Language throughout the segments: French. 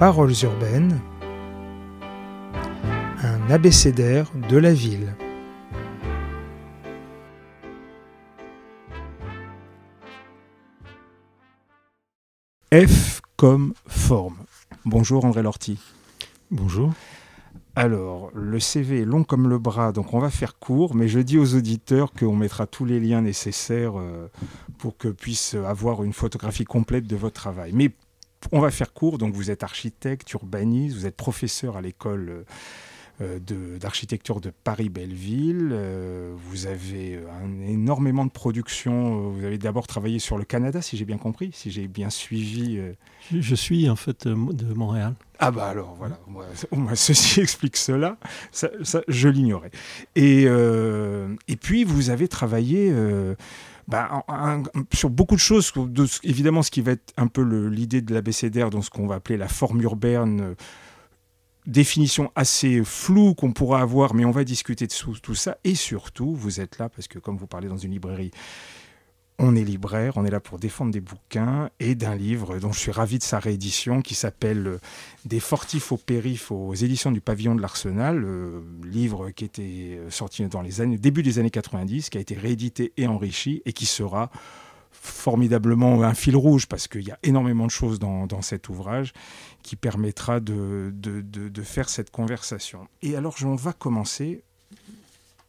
Paroles urbaines, un abécédaire de la ville. F comme forme. Bonjour André Lorty. Bonjour. Alors, le CV est long comme le bras, donc on va faire court, mais je dis aux auditeurs qu'on mettra tous les liens nécessaires euh, pour que puissent avoir une photographie complète de votre travail. Mais on va faire court, donc vous êtes architecte, urbaniste, vous êtes professeur à l'école euh, euh, d'architecture de, Paris-Belleville. Euh, vous avez un, énormément de production. Vous avez d'abord travaillé sur le Canada, si j'ai bien compris, si j'ai bien suivi. Je, suis en fait de Montréal. Ah bah alors voilà, moins ceci explique cela, ça, je l'ignorais. Et, et puis vous avez travaillé bah, sur beaucoup de choses, évidemment ce qui va être un peu l'idée de l'abécédaire dans ce qu'on va appeler la forme urbaine définition assez floue qu'on pourra avoir, mais on va discuter de tout ça. Et surtout, vous êtes là parce que comme vous parlez dans une librairie, on est libraire, on est là pour défendre des bouquins et d'un livre dont je suis ravi de sa réédition qui s'appelle euh, Des fortifs au périph aux éditions du Pavillon de l'Arsenal, euh, livre qui était euh, sorti dans les années, début des années 90, qui a été réédité et enrichi et qui sera formidablement un fil rouge parce qu'il y a énormément de choses dans, cet ouvrage qui permettra de, de, faire cette conversation. Et alors, on va commencer.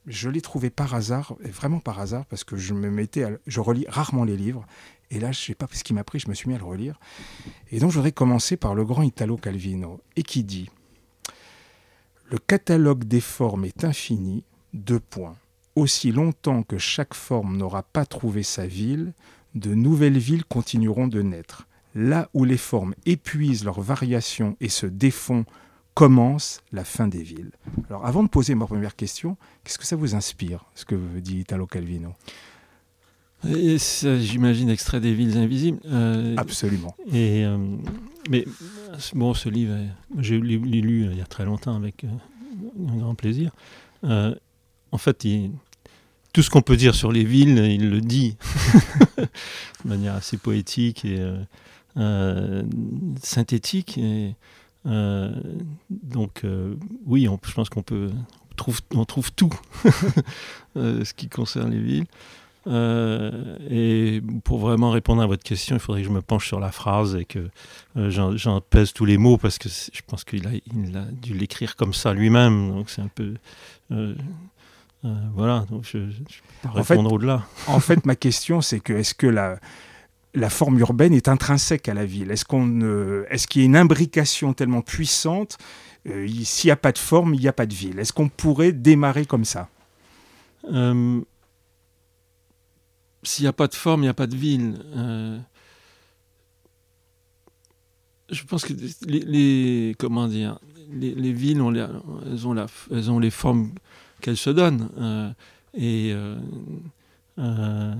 Je l'ai trouvé par hasard, vraiment par hasard, parce que je me mettais, je relis rarement les livres. Et là, je sais pas ce qui m'a pris, je me suis mis à le relire. Et donc, je voudrais commencer par le grand Italo Calvino, et qui dit Le catalogue des formes est infini, deux points. Aussi longtemps que chaque forme n'aura pas trouvé sa ville, de nouvelles villes continueront de naître. Là où les formes épuisent leurs variations et se défont, commence la fin des villes. Alors avant de poser ma première question, qu'est-ce que ça vous inspire, ce que dit Italo Calvino? J'imagine extrait des villes invisibles. Euh, Absolument. Et, euh, mais bon, ce livre, j'ai lu, lu il y a très longtemps avec euh, un grand plaisir. en fait, il, tout ce qu'on peut dire sur les villes, il le dit de manière assez poétique et euh, euh, synthétique. Et, euh, donc oui, je pense qu'on peut trouve, on trouve tout ce qui concerne les villes. et pour vraiment répondre à votre question, il faudrait que je me penche sur la phrase et que j'en pèse tous les mots parce que je pense qu'il a, il a dû l'écrire comme ça lui-même. Donc c'est un peu euh, voilà, donc je, je peux répondre au-delà. En fait, ma question, c'est que est-ce que la, la forme urbaine est intrinsèque à la ville Est-ce est-ce qu'il y a une imbrication tellement puissante euh, S'il n'y a pas de forme, il n'y a pas de ville? Est-ce qu'on pourrait démarrer comme ça? Euh, S'il n'y a pas de forme, il n'y a pas de ville. je pense que les, villes ont, elles ont, les formes qu'elles se donnent. Euh, et euh, euh,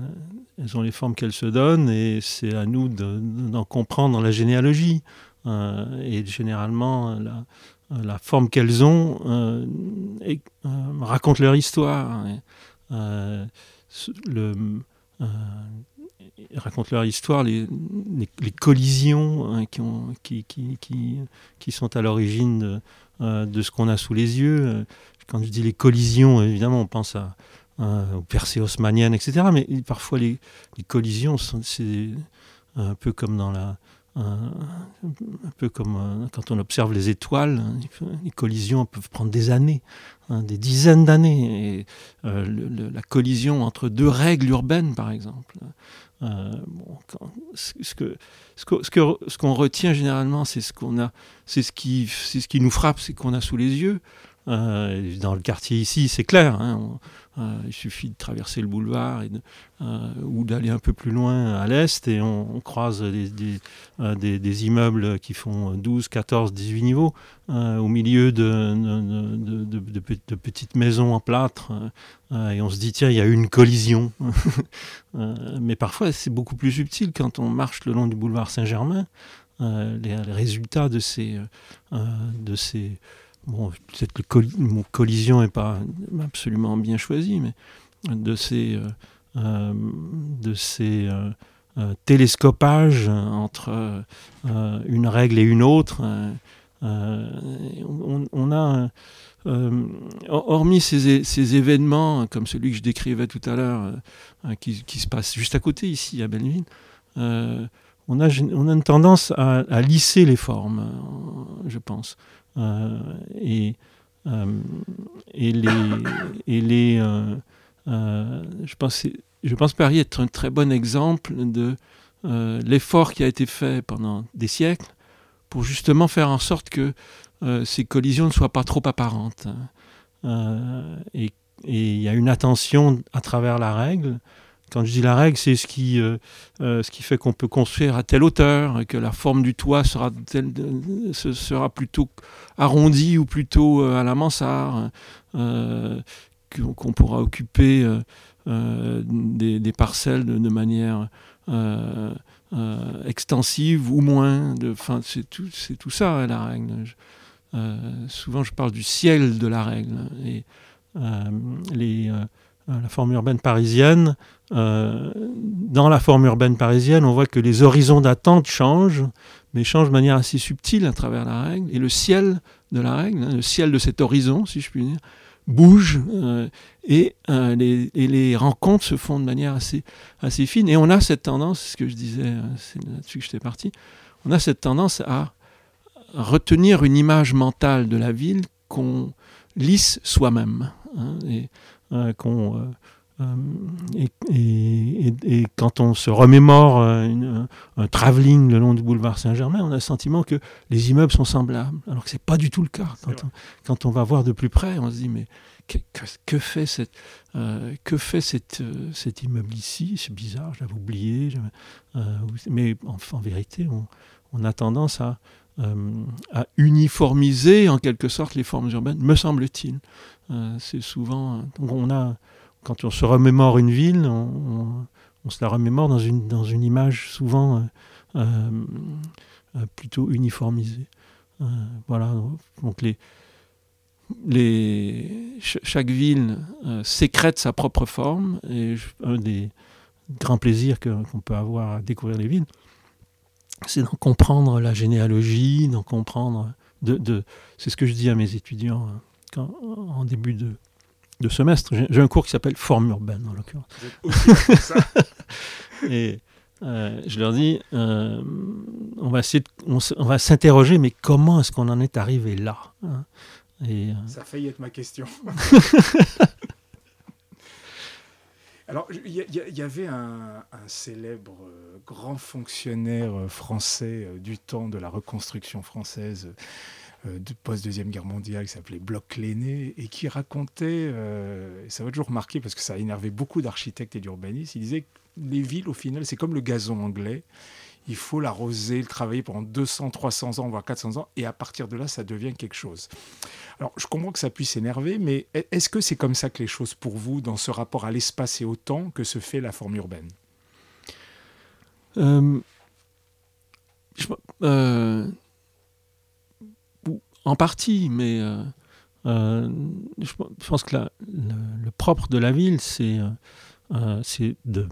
elles ont les formes qu'elles se donnent et c'est à nous d'en comprendre la généalogie. et généralement, la, forme qu'elles ont et, raconte leur histoire. le, racontent leur histoire, les, collisions hein, qui, ont, qui, qui, qui, qui, sont à l'origine de, ce qu'on a sous les yeux. Quand je dis les collisions, évidemment, on pense à, aux percées haussmanniennes, etc. Mais parfois, les, collisions, c'est un peu comme euh, quand on observe les étoiles, hein, les collisions peuvent prendre des années, hein, des dizaines d'années. Euh, la collision entre deux règles urbaines, par exemple. Ce qu'on retient généralement, c'est ce qu'on ce qui, ce qui nous frappe, c'est qu'on a sous les yeux. Euh, dans le quartier ici, c'est clair. Hein, euh, il suffit de traverser le boulevard euh, ou d'aller un peu plus loin à l'est et on, croise des, immeubles qui font 12, 14, 18 niveaux au milieu de, petites maisons en plâtre. et on se dit, tiens, il y a eu une collision. mais parfois, c'est beaucoup plus subtil quand on marche le long du boulevard Saint-Germain. Les, les, résultats de ces, de ces bon, peut-être que mon collision n'est pas absolument bien choisi, mais de ces, euh, euh, de ces télescopage entre une règle et une autre. On, a, hormis ces, événements comme celui que je décrivais tout à l'heure, qui, se passe juste à côté ici à Belleville, on a, on a une tendance à, lisser les formes, je pense. Et, et les, et les je pense je Paris être un très bon exemple de euh, l'effort qui a été fait pendant des siècles pour justement faire en sorte que euh, ces collisions ne soient pas trop apparentes. Euh, et il y a une attention à travers la règle. Quand je dis la règle, c'est ce qui, ce qui fait qu'on peut construire à telle hauteur, que la forme du toit sera, sera plutôt arrondie ou plutôt à la mansarde, qu'on pourra occuper euh, des, parcelles de, manière euh, euh, extensive ou moins. C'est tout, tout ça la règle. souvent, je parle du ciel de la règle. Et la forme urbaine parisienne, dans la forme urbaine parisienne, on voit que les horizons d'attente changent, mais changent de manière assez subtile à travers la règle. Et le ciel de la règle, hein, le ciel de cet horizon, si je puis dire, bouge euh, et, euh, les, et, les, rencontres se font de manière assez, fine. Et on a cette tendance, ce que je disais, euh, c'est là-dessus que j'étais parti, on a cette tendance à retenir une image mentale de la ville qu'on lisse soi-même. Hein, et qu'on euh, et, quand on se remémore euh, un, travelling le long du boulevard Saint-Germain, on a le sentiment que les immeubles sont semblables, alors que ce n'est pas du tout le cas. Quand on, va voir de plus près, on se dit mais que, fait, cette, euh, que fait cette, cet immeuble ici? C'est bizarre, j'avais oublié. mais en, vérité, on, a tendance à, à uniformiser en quelque sorte les formes urbaines, me semble-t-il. c'est souvent. on a quand on se remémore une ville, on, se la remémore dans une, dans une image souvent euh, euh, euh, plutôt uniformisée. voilà, donc les, les, chaque ville sécrète sa propre forme, et un des grands plaisirs qu'on peut avoir à découvrir les villes, c'est d'en comprendre la généalogie, d'en comprendre. De, de c'est ce que je dis à mes étudiants quand, en début de, de semestre. J'ai un cours qui s'appelle Forme urbaine, en l'occurrence. Et euh, je leur dis, euh, on va essayer, on, va s'interroger, mais comment est-ce qu'on en est arrivé là hein? Et, euh, Ça a failli être ma question. Alors, il y, avait un, un célèbre grand fonctionnaire français du temps de la reconstruction française de post-deuxième guerre mondiale qui s'appelait Bloch Léné et qui racontait, euh, ça va toujours marquer parce que ça a énervé beaucoup d'architectes et d'urbanistes, il disait que les villes, au final, c'est comme le gazon anglais. Il faut l'arroser, le travailler pendant 200, 300 ans, voire 400 ans, et à partir de là, ça devient quelque chose. Alors, je comprends que ça puisse énerver, mais est-ce que c'est comme ça que les choses pour vous, dans ce rapport à l'espace et au temps, que se fait la forme urbaine? Euh, en partie, mais euh, euh, je pense que le, propre de la ville, c'est euh, de.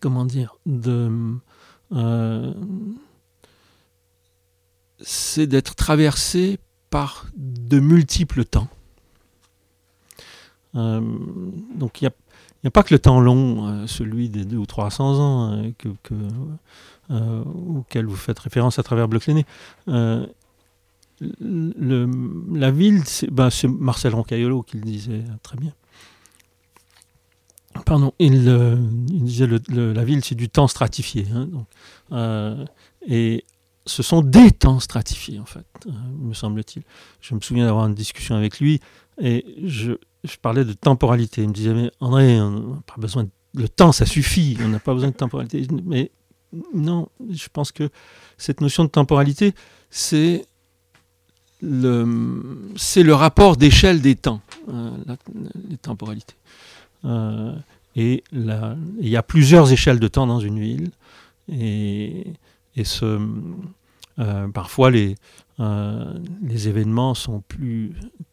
Comment dire de, C'est d'être traversé par de multiples temps. donc il n'y a, pas que le temps long, celui des deux ou 300 ans que, auquel vous faites référence à travers Bloch la ville, ben, c'est Marcel Roncaillolo qui le disait très bien. Pardon, il, euh, disait le, la ville, c'est du temps stratifié. Hein, euh, et ce sont des temps stratifiés, en fait, euh, me semble-t-il. Je me souviens d'avoir une discussion avec lui et je, parlais de temporalité. Il me disait, mais André, on pas besoin de... Le temps, ça suffit, on n'a pas besoin de temporalité. Mais non, je pense que cette notion de temporalité, c'est c'est le rapport d'échelle des temps, euh, les temporalités. Euh, et il y a plusieurs échelles de temps dans une ville, et, euh, parfois les, événements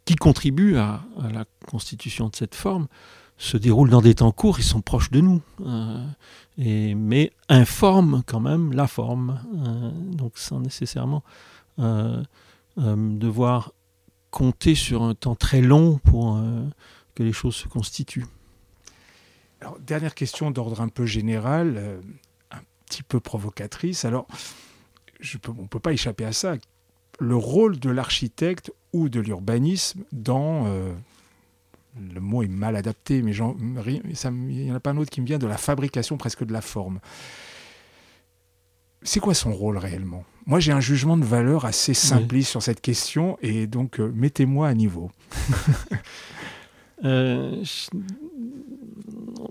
qui contribuent à, la constitution de cette forme se déroulent dans des temps courts, ils sont proches de nous, mais informent quand même la forme, donc sans nécessairement devoir compter sur un temps très long pour que les choses se constituent. Dernière question d'ordre un peu général, un petit peu provocatrice. Alors, on ne peut pas échapper à ça. Le rôle de l'architecte ou de l'urbanisme dans... Euh, le mot est mal adapté, mais il n'y en a pas un autre qui me vient de la fabrication presque de la forme. C'est quoi son rôle réellement? Moi, j'ai un jugement de valeur assez simpliste sur cette question, et donc euh, mettez-moi à niveau. Euh,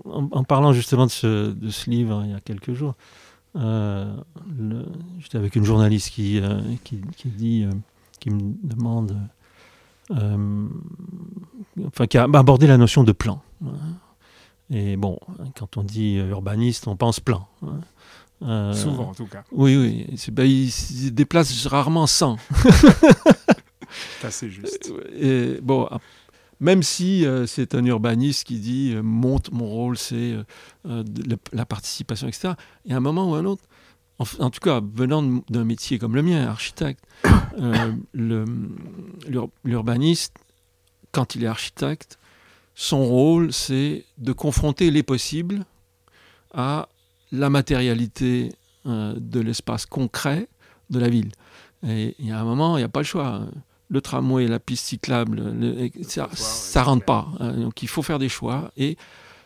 en, parlant justement de ce, de ce, livre il y a quelques jours, euh, j'étais avec une journaliste qui, qui, dit, qui me demande, enfin, qui a abordé la notion de plan. Et bon, quand on dit urbaniste, on pense plan. Souvent, en tout cas. Oui, oui. Ben, il se déplace rarement sans. C'est assez juste. Et, bon, même si euh, c'est un urbaniste qui dit euh, monte mon rôle, c'est euh, la participation, etc. Il y a un moment ou un autre, en, tout cas venant d'un métier comme le mien, architecte, l'urbaniste, quand il est architecte, son rôle, c'est de confronter les possibles à la matérialité de l'espace concret de la ville. Et il y a un moment, il n'y a pas le choix le tramway, la piste cyclable, ça, ne rentre pas. Hein. donc il faut faire des choix et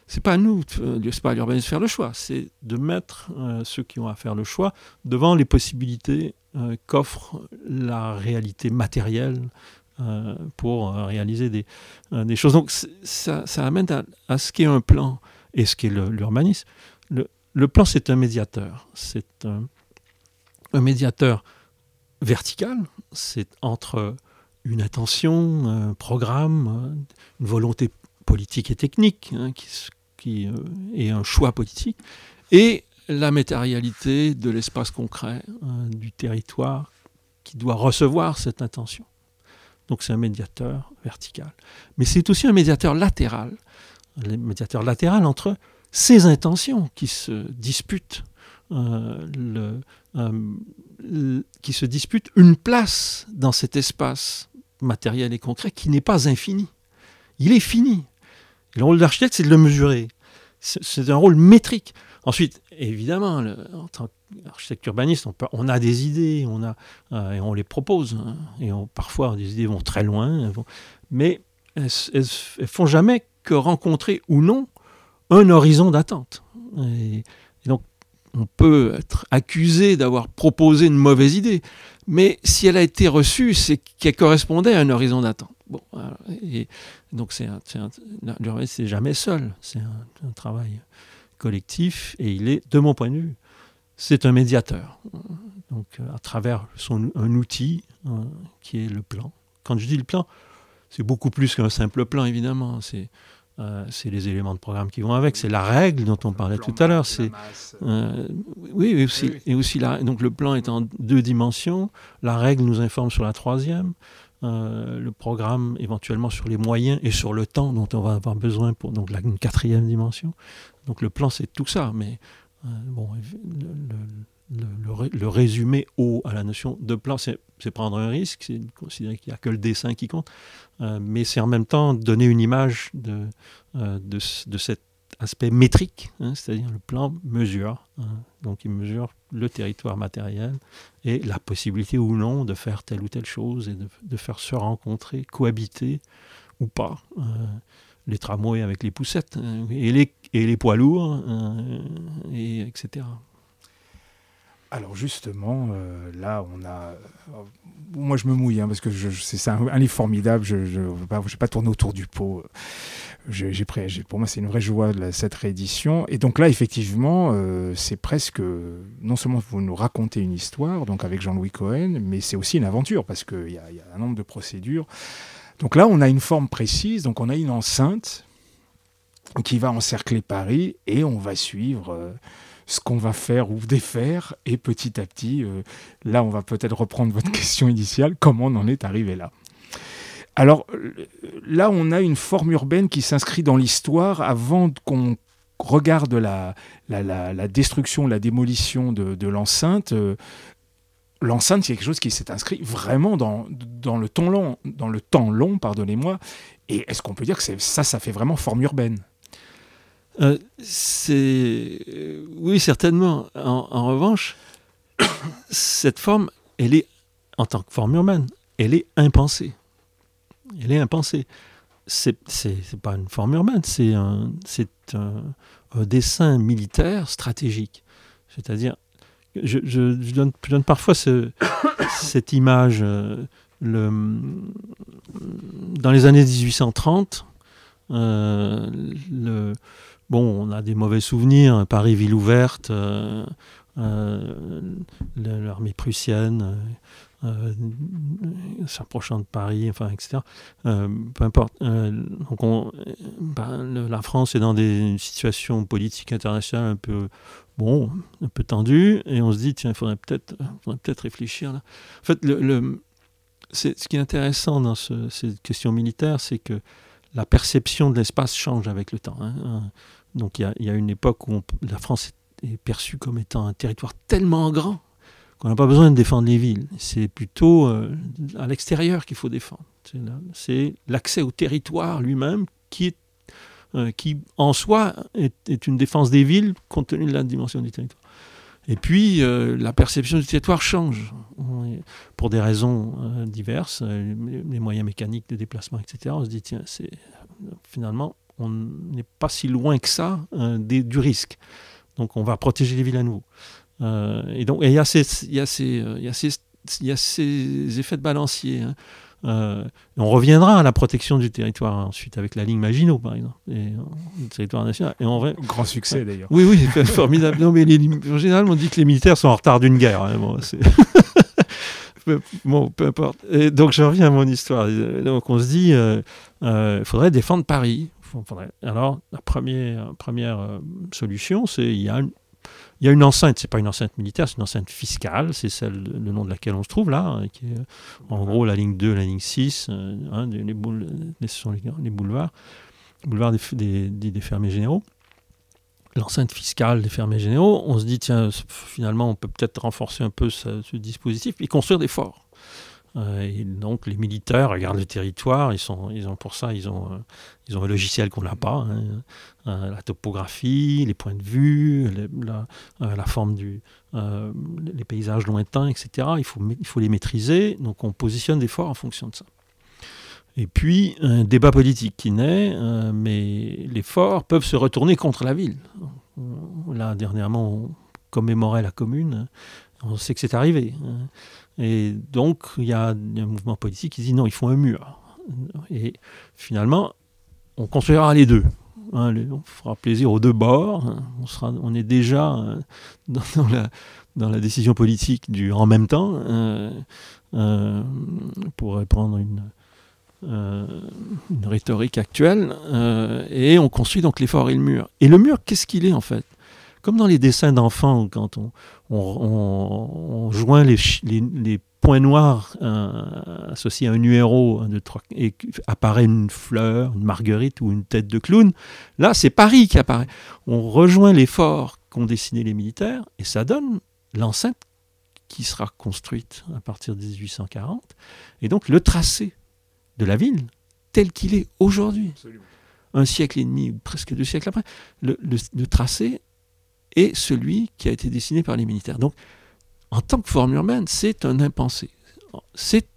c'est pas à nous, euh, c'est pas à l'urbanisme de faire le choix, c'est de mettre euh, ceux qui ont à faire le choix devant les possibilités euh, qu'offre la réalité matérielle pour réaliser des, des, choses. Donc ça, ça amène à, ce qu'est un plan et ce qu'est l'urbanisme. Le, le, plan, c'est un médiateur. C'est un, médiateur vertical, c'est entre une intention, un programme, une volonté politique et technique, hein, qui, euh, est un choix politique, et la matérialité de l'espace concret hein, du territoire qui doit recevoir cette intention. Donc c'est un médiateur vertical. Mais c'est aussi un médiateur latéral, un médiateur latéral entre ces intentions qui se disputent, euh, le, euh, qui se disputent une place dans cet espace matériel et concret qui n'est pas infini. Il est fini. le rôle de l'architecte, c'est de le mesurer. C'est un rôle métrique. Ensuite, évidemment, en tant qu'architecte urbaniste, on, a des idées, on a, euh, et on les propose. Hein. et parfois, des idées vont très loin, mais elles, ne font jamais que rencontrer ou non un horizon d'attente. Donc, on peut être accusé d'avoir proposé une mauvaise idée, mais si elle a été reçue, c'est qu'elle correspondait à un horizon d'attente. Bon, et donc c'est jamais seul, c'est un, travail collectif et il est, de mon point de vue, c'est un médiateur. Donc à travers son, un outil hein, qui est le plan. Quand je dis le plan, c'est beaucoup plus qu'un simple plan évidemment. Euh, c'est les éléments de programme qui vont avec, c'est la règle dont on parlait tout à l'heure. C'est euh, oui, et aussi, et aussi la, donc le plan est en deux dimensions. La règle nous informe sur la troisième. Euh, le programme éventuellement sur les moyens et sur le temps dont on va avoir besoin pour donc la, une quatrième dimension. Donc le plan c'est tout ça, mais bon, le, le, le, résumé haut à la notion de plan, c'est prendre un risque, c'est considérer qu'il n'y a que le dessin qui compte. Euh, mais c'est en même temps donner une image de, euh, de, cet aspect métrique, hein, c'est-à-dire le plan mesure. Hein. donc il mesure le territoire matériel et la possibilité ou non de faire telle ou telle chose et de, de faire se rencontrer, cohabiter ou pas. Euh, les tramways avec les poussettes hein, et, les, et les poids lourds, et, etc. Alors justement, euh, là, on a... Euh, moi, je me mouille, hein, parce que c'est un, livre formidable, je ne vais pas, tourner autour du pot. Pour moi, c'est une vraie joie, cette réédition. Et donc là, effectivement, euh, c'est presque... Non seulement vous nous racontez une histoire, donc avec Jean-Louis Cohen, mais c'est aussi une aventure, parce qu'il y, a un nombre de procédures. Donc là, on a une forme précise, donc on a une enceinte qui va encercler Paris, et on va suivre ce qu'on va faire ou défaire. Et petit à petit, euh, là, on va peut-être reprendre votre question initiale, comment on en est arrivé là Alors là, on a une forme urbaine qui s'inscrit dans l'histoire avant qu'on regarde la, destruction, la démolition de, l'enceinte. L'enceinte, c'est quelque chose qui s'est inscrit vraiment dans, dans, le temps long, dans le temps long, pardonnez-moi. Et est-ce qu'on peut dire que ça, ça fait vraiment forme urbaine? Euh, c'est oui certainement. En, revanche, cette forme, elle est en tant que forme urbaine, elle est impensée. Elle est impensée. C'est pas une forme urbaine, c'est un dessin militaire stratégique. C'est-à-dire, je, je, donne, parfois ce, cette image. Euh, dans les années 1830, euh, le, bon, on a des mauvais souvenirs, Paris ville ouverte, euh, euh, l'armée prussienne euh, s'approchant de Paris, enfin, etc. peu importe. ben, la France est dans des situations politiques internationales un peu, bon, un peu tendues, et on se dit, tiens, il faudrait peut-être peut réfléchir. Là. En fait, ce qui est intéressant dans ce, ces questions militaires, c'est que la perception de l'espace change avec le temps. Hein. Donc il y, a, une époque où la France est perçue comme étant un territoire tellement grand qu'on n'a pas besoin de défendre les villes. C'est plutôt euh, à l'extérieur qu'il faut défendre. C'est l'accès au territoire lui-même qui, euh, en soi est, une défense des villes compte tenu de la dimension du territoire. Et puis, euh, la perception du territoire change pour des raisons diverses, les moyens mécaniques de déplacement, etc. On se dit, tiens, c'est finalement, on n'est pas si loin que ça euh, du risque. Donc on va protéger les villes à nouveau. Euh, et donc il y, a ces, y, ces, y, a ces effets de balancier. Hein. Euh, on reviendra à la protection du territoire ensuite avec la ligne Maginot, par exemple, et, le territoire national. Et en vrai, Grand succès d'ailleurs. Oui, oui, formidable. Non, mais en général, on dit que les militaires sont en retard d'une guerre. Hein. Bon, peu, importe. Et donc, je reviens à mon histoire. Donc, on se dit, il faudrait défendre Paris. Alors, la première, euh, solution, c'est il y a une, il y a enceinte, c'est pas une enceinte militaire, c'est une enceinte fiscale, c'est celle, le nom de laquelle on se trouve là, hein, qui est en gros la ligne 2, la ligne 6, euh, hein, les, ce sont les, boulevards, boulevard des, fermiers généraux. L'enceinte fiscale des fermiers généraux, on se dit, tiens, finalement, on peut peut-être renforcer un peu ce dispositif et construire des forts. Euh, et donc les militaires regardent le territoire, ils, ont pour ça, ils ont, euh, ils ont un logiciel qu'on n'a pas, hein. euh, la topographie, les points de vue, la, forme du, les paysages lointains, etc. Il faut, il faut les maîtriser, donc on positionne des forts en fonction de ça. Et puis un débat politique qui naît, mais les forts peuvent se retourner contre la ville. Là dernièrement, commémorait la commune, on sait que c'est arrivé. Hein. Et donc, il y, a un mouvement politique qui dit non, il faut un mur. Et finalement, on construira les deux. Hein, on fera plaisir aux deux bords. Hein. on, est déjà euh, dans, la, décision politique du en même temps, euh, euh, pour reprendre une, une rhétorique actuelle. et on construit donc les forts et le mur. Et le mur, qu'est-ce qu'il est en fait? Comme dans les dessins d'enfants, quand on, on, joint les, les, points noirs euh, associés à un numéro trois, et apparaît une fleur, une marguerite ou une tête de clown, là c'est Paris qui apparaît. On rejoint les forts qu'ont dessinés les militaires et ça donne l'enceinte qui sera construite à partir de 1840 et donc le tracé de la ville tel qu'il est aujourd'hui. Un siècle et demi, presque deux siècles après, le, le tracé et celui qui a été dessiné par les militaires. Donc, en tant que forme urbaine, c'est un impensé. C'est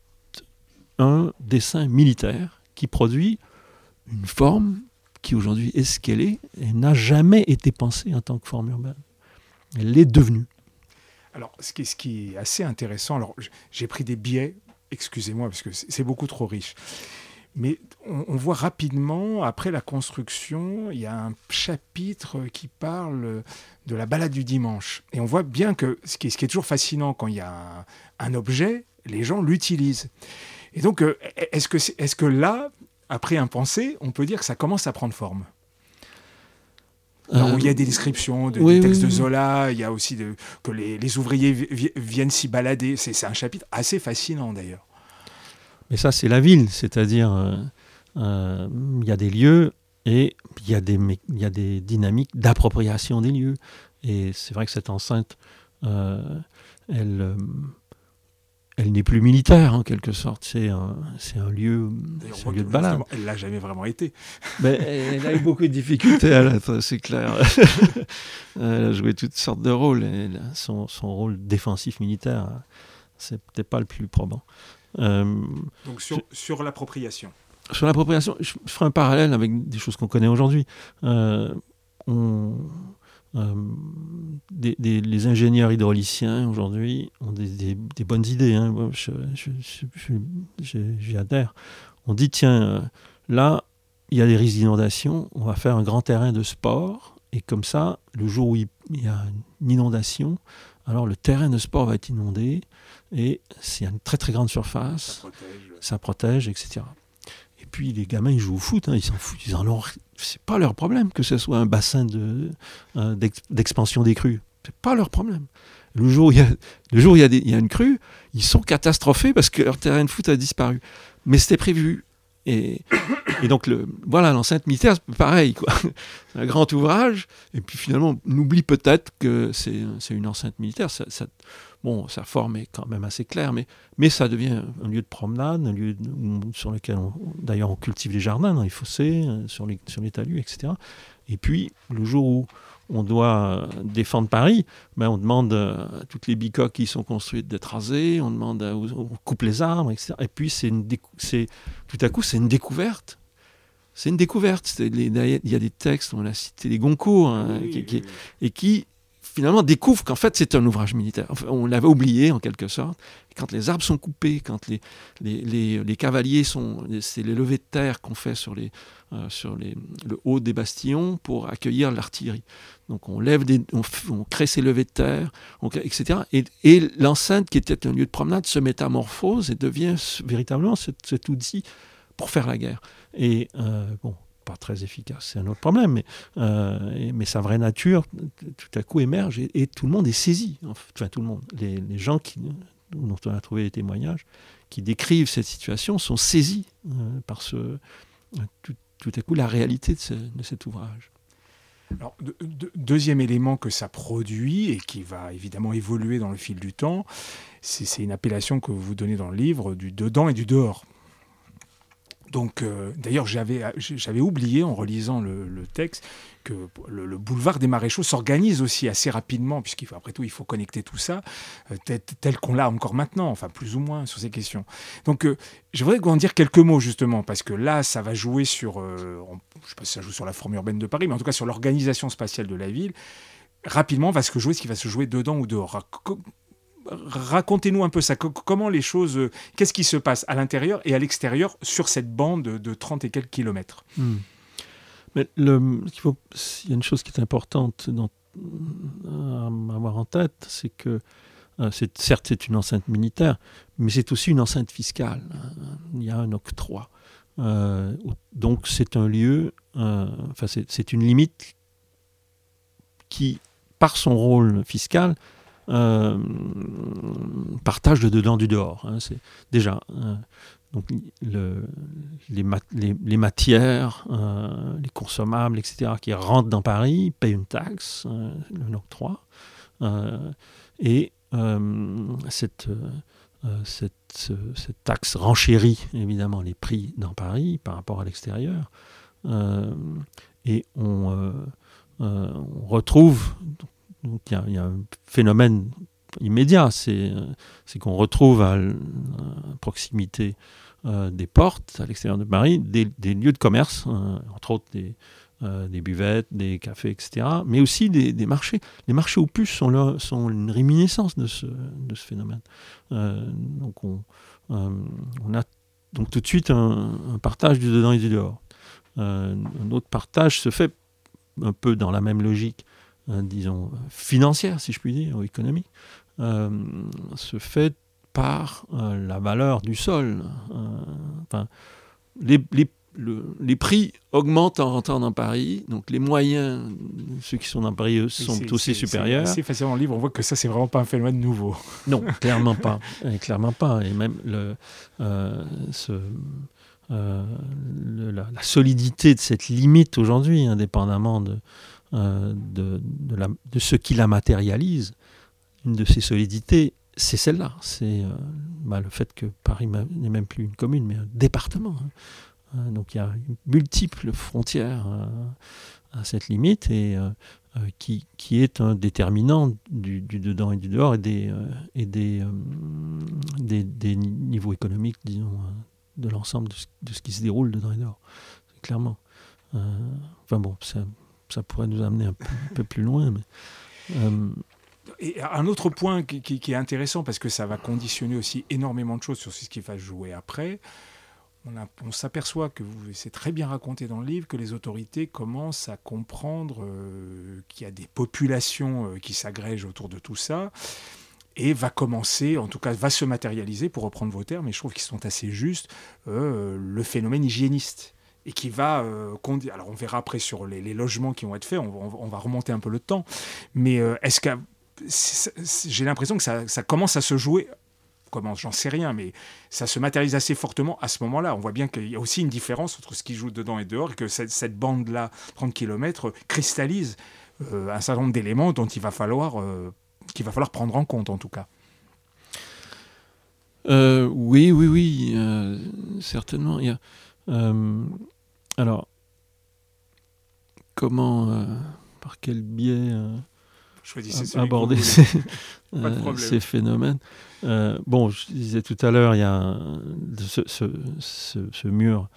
un dessin militaire qui produit une forme qui aujourd'hui est ce qu'elle est et n'a jamais été pensée en tant que forme urbaine. Elle l'est devenue. Alors, ce qui, est, assez intéressant, alors j'ai pris des biais, excusez-moi, parce que c'est beaucoup trop riche. Mais on, voit rapidement, après la construction, il y a un chapitre qui parle de la balade du dimanche. Et on voit bien que ce qui est, toujours fascinant quand il y a un, objet, les gens l'utilisent. Et donc, euh, est-ce que, est, que là, après un pensée, on peut dire que ça commence à prendre forme? Il y a des descriptions de, des textes de Zola, il y a aussi de, que les, les ouvriers viennent s'y balader. C'est un chapitre assez fascinant d'ailleurs. Mais ça, c'est la ville, c'est-à-dire il y a des lieux et il y, a des, y a des dynamiques d'appropriation des lieux. Et c'est vrai que cette enceinte, elle elle n'est plus militaire en quelque sorte. C'est un, c'est un lieu, c'est un lieu de balade. Elle l'a jamais vraiment été. Ben, elle a eu beaucoup de difficultés, c'est clair. elle a joué toutes sortes de rôles. son, son, rôle défensif militaire, c'est peut-être pas le plus probant. Euh, Donc sur, sur l'appropriation. Sur l'appropriation, je ferai un parallèle avec des choses qu'on connaît aujourd'hui. Euh, on, euh, des, les ingénieurs hydrauliciens aujourd'hui ont des, bonnes idées. Hein. J'y adhère. On dit tiens, euh, là, il y a des risques d'inondation, on va faire un grand terrain de sport, et comme ça, le jour où il y a une inondation, alors le terrain de sport va être inondé, et s'il y a une très très grande surface, ça protège, ça protège etc. Et puis les gamins, ils jouent au foot, hein, ils s'en foutent, ils en ont c'est pas leur problème que ce soit un bassin de, euh, d'expansion des crues. C'est pas leur problème. Le jour où il y a, le jour il y a, il y a une crue, ils sont catastrophés parce que leur terrain de foot a disparu. Mais c'était prévu. Et, donc, le, voilà, l'enceinte militaire, pareil, quoi. C'est un grand ouvrage, et puis finalement, on oublie peut-être que c'est, une enceinte militaire. Ça, ça, Bon, sa forme est quand même assez claire, mais, mais ça devient un lieu de promenade, un lieu sur lequel, d'ailleurs, on cultive les jardins dans les fossés, euh, sur les, sur les talus, etc. Et puis, le jour où on doit défendre Paris, ben on demande à toutes les bicoques qui sont construites d'être rasées, on demande, à, on coupe les arbres, etc. Et puis, c'est une c'est tout à coup, c'est une découverte. C'est une découverte. Il y a des textes, on a cité les Goncourt, hein, et qui finalement découvre qu'en fait c'est un ouvrage militaire. on l'avait oublié en quelque sorte. quand les arbres sont coupés, quand les, les, les, cavaliers sont... C'est les levées de terre qu'on fait sur, les, euh, sur les, le haut des bastillons pour accueillir l'artillerie. Donc on, lève des, on, crée ces levées de terre, etc. Et, et l'enceinte qui était un lieu de promenade se métamorphose et devient véritablement cet, outil pour faire la guerre. Et euh, bon, pas très efficace, c'est un autre problème, mais, euh, mais sa vraie nature tout à coup émerge et, tout le monde est saisi. Enfin, tout le monde. Les, gens qui, dont on a trouvé les témoignages qui décrivent cette situation sont saisis euh, par ce, tout, à coup la réalité de, cet ouvrage. Alors, deuxième élément que ça produit et qui va évidemment évoluer dans le fil du temps, c'est une appellation que vous donnez dans le livre du dedans et du dehors. Donc, euh, d'ailleurs, j'avais, j'avais oublié en relisant le, texte que le, boulevard des Maréchaux s'organise aussi assez rapidement, puisqu'après tout, il faut connecter tout ça, euh, tel, qu'on l'a encore maintenant, enfin plus ou moins sur ces questions. Donc, euh, je voudrais en dire quelques mots justement, parce que là, ça va jouer sur, je ne sais pas si ça joue sur la forme urbaine de Paris, mais en tout cas sur l'organisation spatiale de la ville. Rapidement, va se jouer ce qui va se jouer dedans ou dehors racontez-nous un peu ça. Comment les choses. Euh, qu'est-ce qui se passe à l'intérieur et à l'extérieur sur cette bande de 30 et quelques kilomètres? Hmm. Mais il, faut, y a une chose qui est importante dans, à avoir en tête, c'est que euh, certes c'est une enceinte militaire, mais c'est aussi une enceinte fiscale. Il y a un octroi. Euh, donc c'est un lieu, enfin c'est, une limite qui, par son rôle fiscal, euh, partage de dedans du dehors. Hein, c'est déjà euh, donc le, les, matières, euh, les consommables, etc., qui rentrent dans Paris payent une taxe, le octroi, et cette, cette, taxe renchérit évidemment les prix dans Paris par rapport à l'extérieur, et on retrouve donc il y, a un phénomène immédiat, c'est qu'on retrouve à, proximité euh, des portes, à l'extérieur de Paris, des, lieux de commerce, euh, entre autres des, euh, buvettes, des cafés, etc., mais aussi des, marchés. Les marchés aux puces sont, sont une réminiscence de ce, de ce phénomène. donc on, a donc tout de suite un, partage du dedans et du dehors. un autre partage se fait un peu dans la même logique euh, disons, financière, si je puis dire, ou économique, euh, se fait par euh, la valeur du sol. enfin, les, les prix augmentent en rentrant dans Paris, donc les moyens, ceux qui sont dans Paris, eux, sont aussi supérieurs. C'est facilement livre, on voit que ça, c'est vraiment pas un phénomène nouveau. Non, clairement pas. Et clairement pas. Et même le, euh, ce, euh, la, solidité de cette limite aujourd'hui, indépendamment de, euh, de, de, ce qui la matérialise, une de ces solidités, c'est celle-là. C'est bah, le fait que Paris n'est même plus une commune, mais un département. Hein. Euh, donc il y a multiples frontières euh, à cette limite et euh, qui, qui, est un déterminant du, dedans et du dehors et des, et des, des, niveaux économiques, disons, de l'ensemble de, ce qui se déroule dedans et dehors, clairement. enfin bon, ça, ça, pourrait nous amener un peu, plus loin. Mais, et un autre point qui, est intéressant, parce que ça va conditionner aussi énormément de choses sur ce qui va jouer après, on, s'aperçoit que c'est très bien raconté dans le livre que les autorités commencent à comprendre euh, qu'il y a des populations euh, qui s'agrègent autour de tout ça et va commencer, en tout cas va se matérialiser, pour reprendre vos termes, et je trouve qu'ils sont assez justes, euh, le phénomène hygiéniste et qui va conduire. Alors on verra après sur les, logements qui vont être faits, on, va remonter un peu le temps, mais est-ce que j'ai l'impression que ça, commence à se jouer comment, j'en sais rien, mais ça se matérialise assez fortement à ce moment-là. On voit bien qu'il y a aussi une différence entre ce qui joue dedans et dehors, et que cette, bande-là, 30 km, cristallise euh, un certain nombre d'éléments dont il va falloir, euh, qu'il va falloir prendre en compte, en tout cas. Euh, oui, oui, oui, certainement. Il y a, alors, comment, par quel biais aborder ces, ces, phénomènes? Euh, bon, je disais tout à l'heure, il y a ce, mur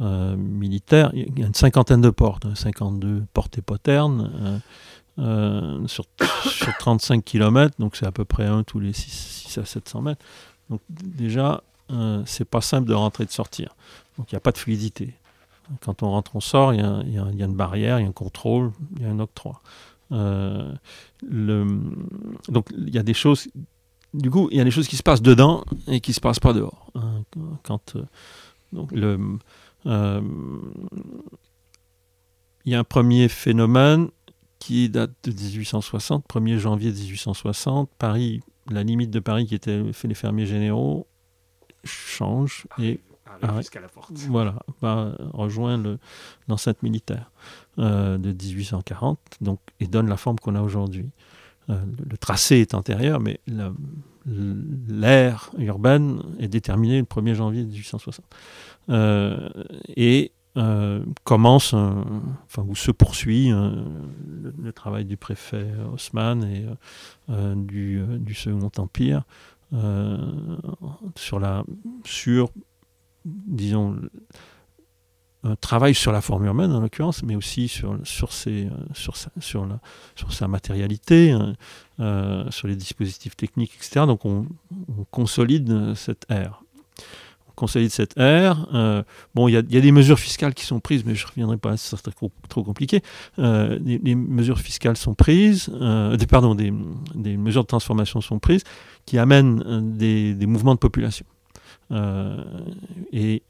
euh, militaire, il y a une cinquantaine de portes, 52 hein, portes et poternes, euh, sur, 35 km, donc c'est à peu près un tous les 6, à 700 mètres. Donc déjà, c'est pas simple de rentrer et de sortir. Donc il n'y a pas de fluidité. Quand on rentre, on sort, il y, a, une barrière, il y a un contrôle, il y a un octroi. le, donc il y a des choses du coup, il y a des choses qui se passent dedans et qui ne se passent pas dehors. Hein. quand, euh, euh, il y a un premier phénomène qui date de 1860, 1er janvier 1860. Paris, la limite de Paris qui était fait les fermiers généraux change et jusqu'à la porte. Voilà, va rejoindre l'enceinte militaire euh, de 1840 donc, et donne la forme qu'on a aujourd'hui. Euh, le tracé est antérieur, mais l'aire urbaine est déterminée le 1er janvier 1860. Euh, et euh, commence, enfin, où se poursuit le, travail du préfet Haussmann et du, du, Second Empire sur la, sur, disons, un travail sur la forme urbaine en l'occurrence, mais aussi sur, sur, ses, euh, sur, sa, sur, la, sur sa matérialité, hein, euh, sur les dispositifs techniques, etc. Donc on, consolide cette ère. On consolide cette ère. Euh, bon, il y, y, a des mesures fiscales qui sont prises, mais je ne reviendrai pas, ça serait trop, compliqué. Euh, les, mesures fiscales sont prises, des, pardon, des, des, mesures de transformation sont prises qui amènent des, des mouvements de population. Et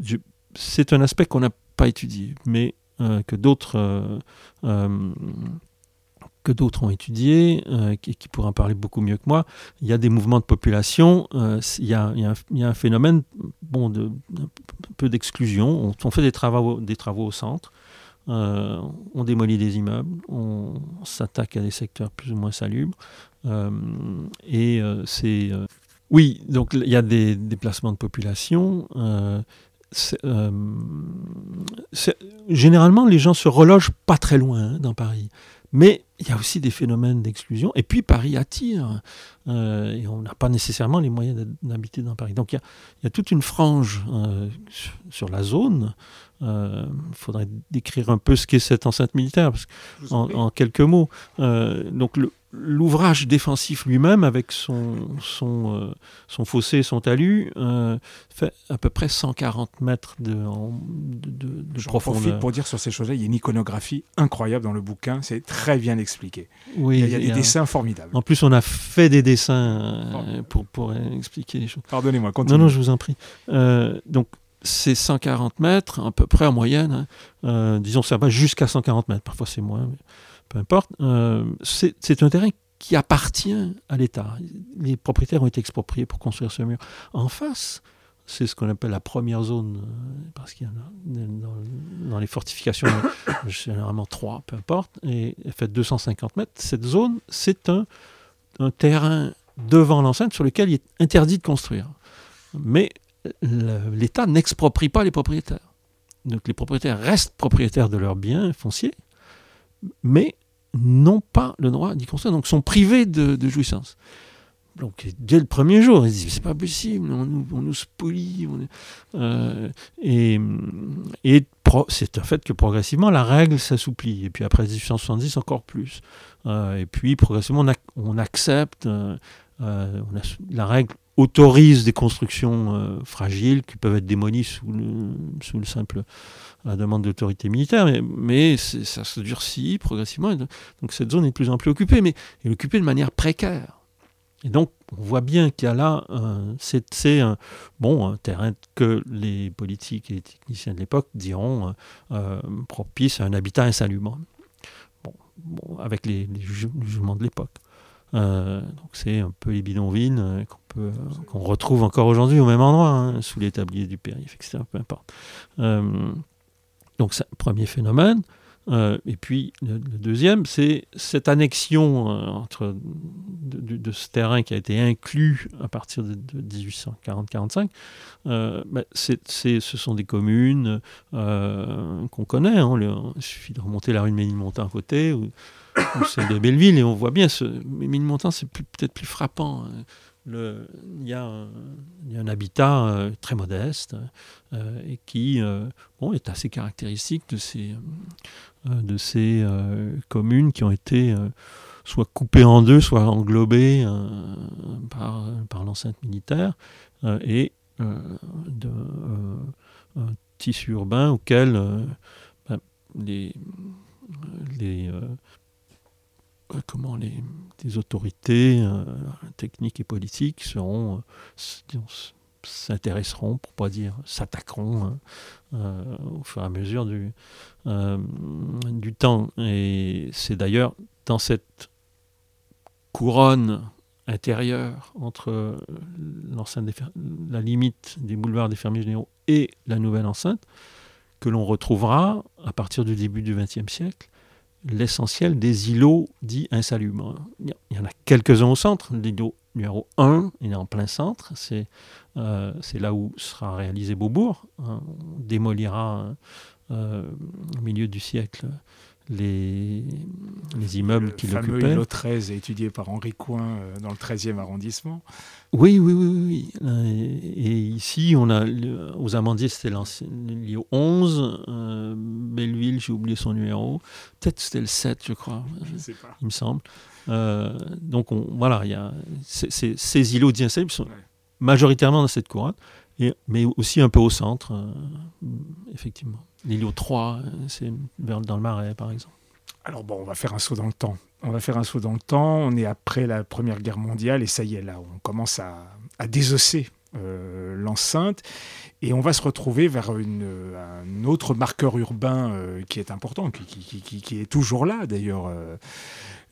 je, c'est un aspect qu'on n'a pas étudié, mais euh, que d'autres euh, euh, que d'autres ont étudié, qui, qui pourraient en parler beaucoup mieux que moi. Il y a des mouvements de population, il y, a, un phénomène bon, un peu d'exclusion. On, fait des travaux, des travaux au centre, on démolit des immeubles, on, s'attaque à des secteurs plus ou moins salubres. et c'est. Oui, donc il y a des déplacements de population. Euh, généralement, les gens se relogent pas très loin hein, dans Paris. Mais il y a aussi des phénomènes d'exclusion. Et puis Paris attire. Euh, et on n'a pas nécessairement les moyens d'habiter dans Paris. Donc il y, a, toute une frange euh, sur la zone. Il faudrait décrire un peu ce qu'est cette enceinte militaire, en, en, quelques mots. donc le, l'ouvrage défensif lui-même, avec son, son, euh, son fossé, son talus, euh, fait à peu près 140 mètres de, de, de, profondeur. pour dire sur ces choses-là, il y a une iconographie incroyable dans le bouquin, c'est très bien expliqué. Oui, il y a, des dessins formidables. En plus, on a fait des dessins euh, pour, pour expliquer les choses. Pardonnez-moi, continuez. Non, non, je vous en prie. donc, c'est 140 mètres, à peu près en moyenne. Hein. disons, ça va jusqu'à 140 mètres. Parfois, c'est moins, peu importe. c'est un terrain qui appartient à l'État. Les propriétaires ont été expropriés pour construire ce mur. En face, c'est ce qu'on appelle la première zone, euh, parce qu'il y en a dans, les fortifications, généralement trois, peu importe, et fait 250 mètres. Cette zone, c'est un, terrain devant l'enceinte sur lequel il est interdit de construire. Mais l'État n'exproprie pas les propriétaires. Donc les propriétaires restent propriétaires de leurs biens fonciers, mais n'ont pas le droit d'y construire, donc sont privés de jouissance. Donc dès le premier jour, ils disent c'est pas possible, on nous, on spolie. Euh, et, c'est un fait que progressivement la règle s'assouplit. Et puis après 1870 encore plus. Euh, et puis progressivement on, accepte. Euh, la règle autorise des constructions fragiles qui peuvent être démolies sous le, simple la demande d'autorité militaire, mais, ça se durcit progressivement. Donc cette zone est de plus en plus occupée, mais elle est occupée de manière précaire. Et donc, on voit bien qu'il y a là, c'est un, bon, terrain que les politiques et les techniciens de l'époque diront euh, euh, propice à un habitat insalubre. Bon, avec les, jugements de l'époque. Euh, donc c'est un peu les bidonvilles qu'on qu'on retrouve encore aujourd'hui au même endroit, hein, sous les tabliers du périph', etc. Peu importe. donc, premier phénomène. Euh, et puis le, deuxième, c'est cette annexion euh, entre, de, ce terrain qui a été inclus à partir de, 1840-45. Euh, bah, ce sont des communes qu'on connaît. Hein, il suffit de remonter la rue de Ménilmontant à côté celle de Belleville et on voit bien. Ce, Ménilmontant, c'est peut-être plus frappant. Hein il, y a un, habitat euh, très modeste euh, et qui euh, bon, est assez caractéristique de ces, de ces communes qui ont été soit coupées en deux, soit englobées par, par l'enceinte militaire et un tissu urbain auquel ben, les, comment les, autorités euh, techniques et politiques euh, s'intéresseront, pour pas dire s'attaqueront hein, au fur et à mesure du, du temps. Et c'est d'ailleurs dans cette couronne intérieure entre l'enceinte la limite des boulevards des fermiers généraux et la nouvelle enceinte que l'on retrouvera à partir du début du XXe siècle l'essentiel des îlots dits insalubres. Il y en a quelques-uns au centre. L'îlot numéro 1, il est en plein centre. C'est euh, là où sera réalisé Beaubourg. Hein. On démolira euh, au milieu du siècle les, les immeubles qui l'occupaient. Le fameux îlot 13 étudié par Henri Coin euh, dans le 13e arrondissement. Oui, oui, oui. oui. Et, ici, on a aux Amandiers, c'était l'îlot 11. Euh, Belleville, j'ai oublié son numéro. Peut-être c'était le 7, je crois. Je sais pas. Il me semble. Euh, donc on, voilà, il y a ces îlots d'insalubre sont majoritairement dans cette couronne, et, mais aussi un peu au centre, effectivement. L'îlot 3, c'est dans le Marais, par exemple. Alors bon, on va faire un saut dans le temps. On va faire un saut dans le temps. On est après la Première Guerre mondiale et ça y est, là, on commence à, désosser euh, l'enceinte et on va se retrouver vers un autre marqueur urbain euh, qui est important, qui, est toujours là d'ailleurs. Euh.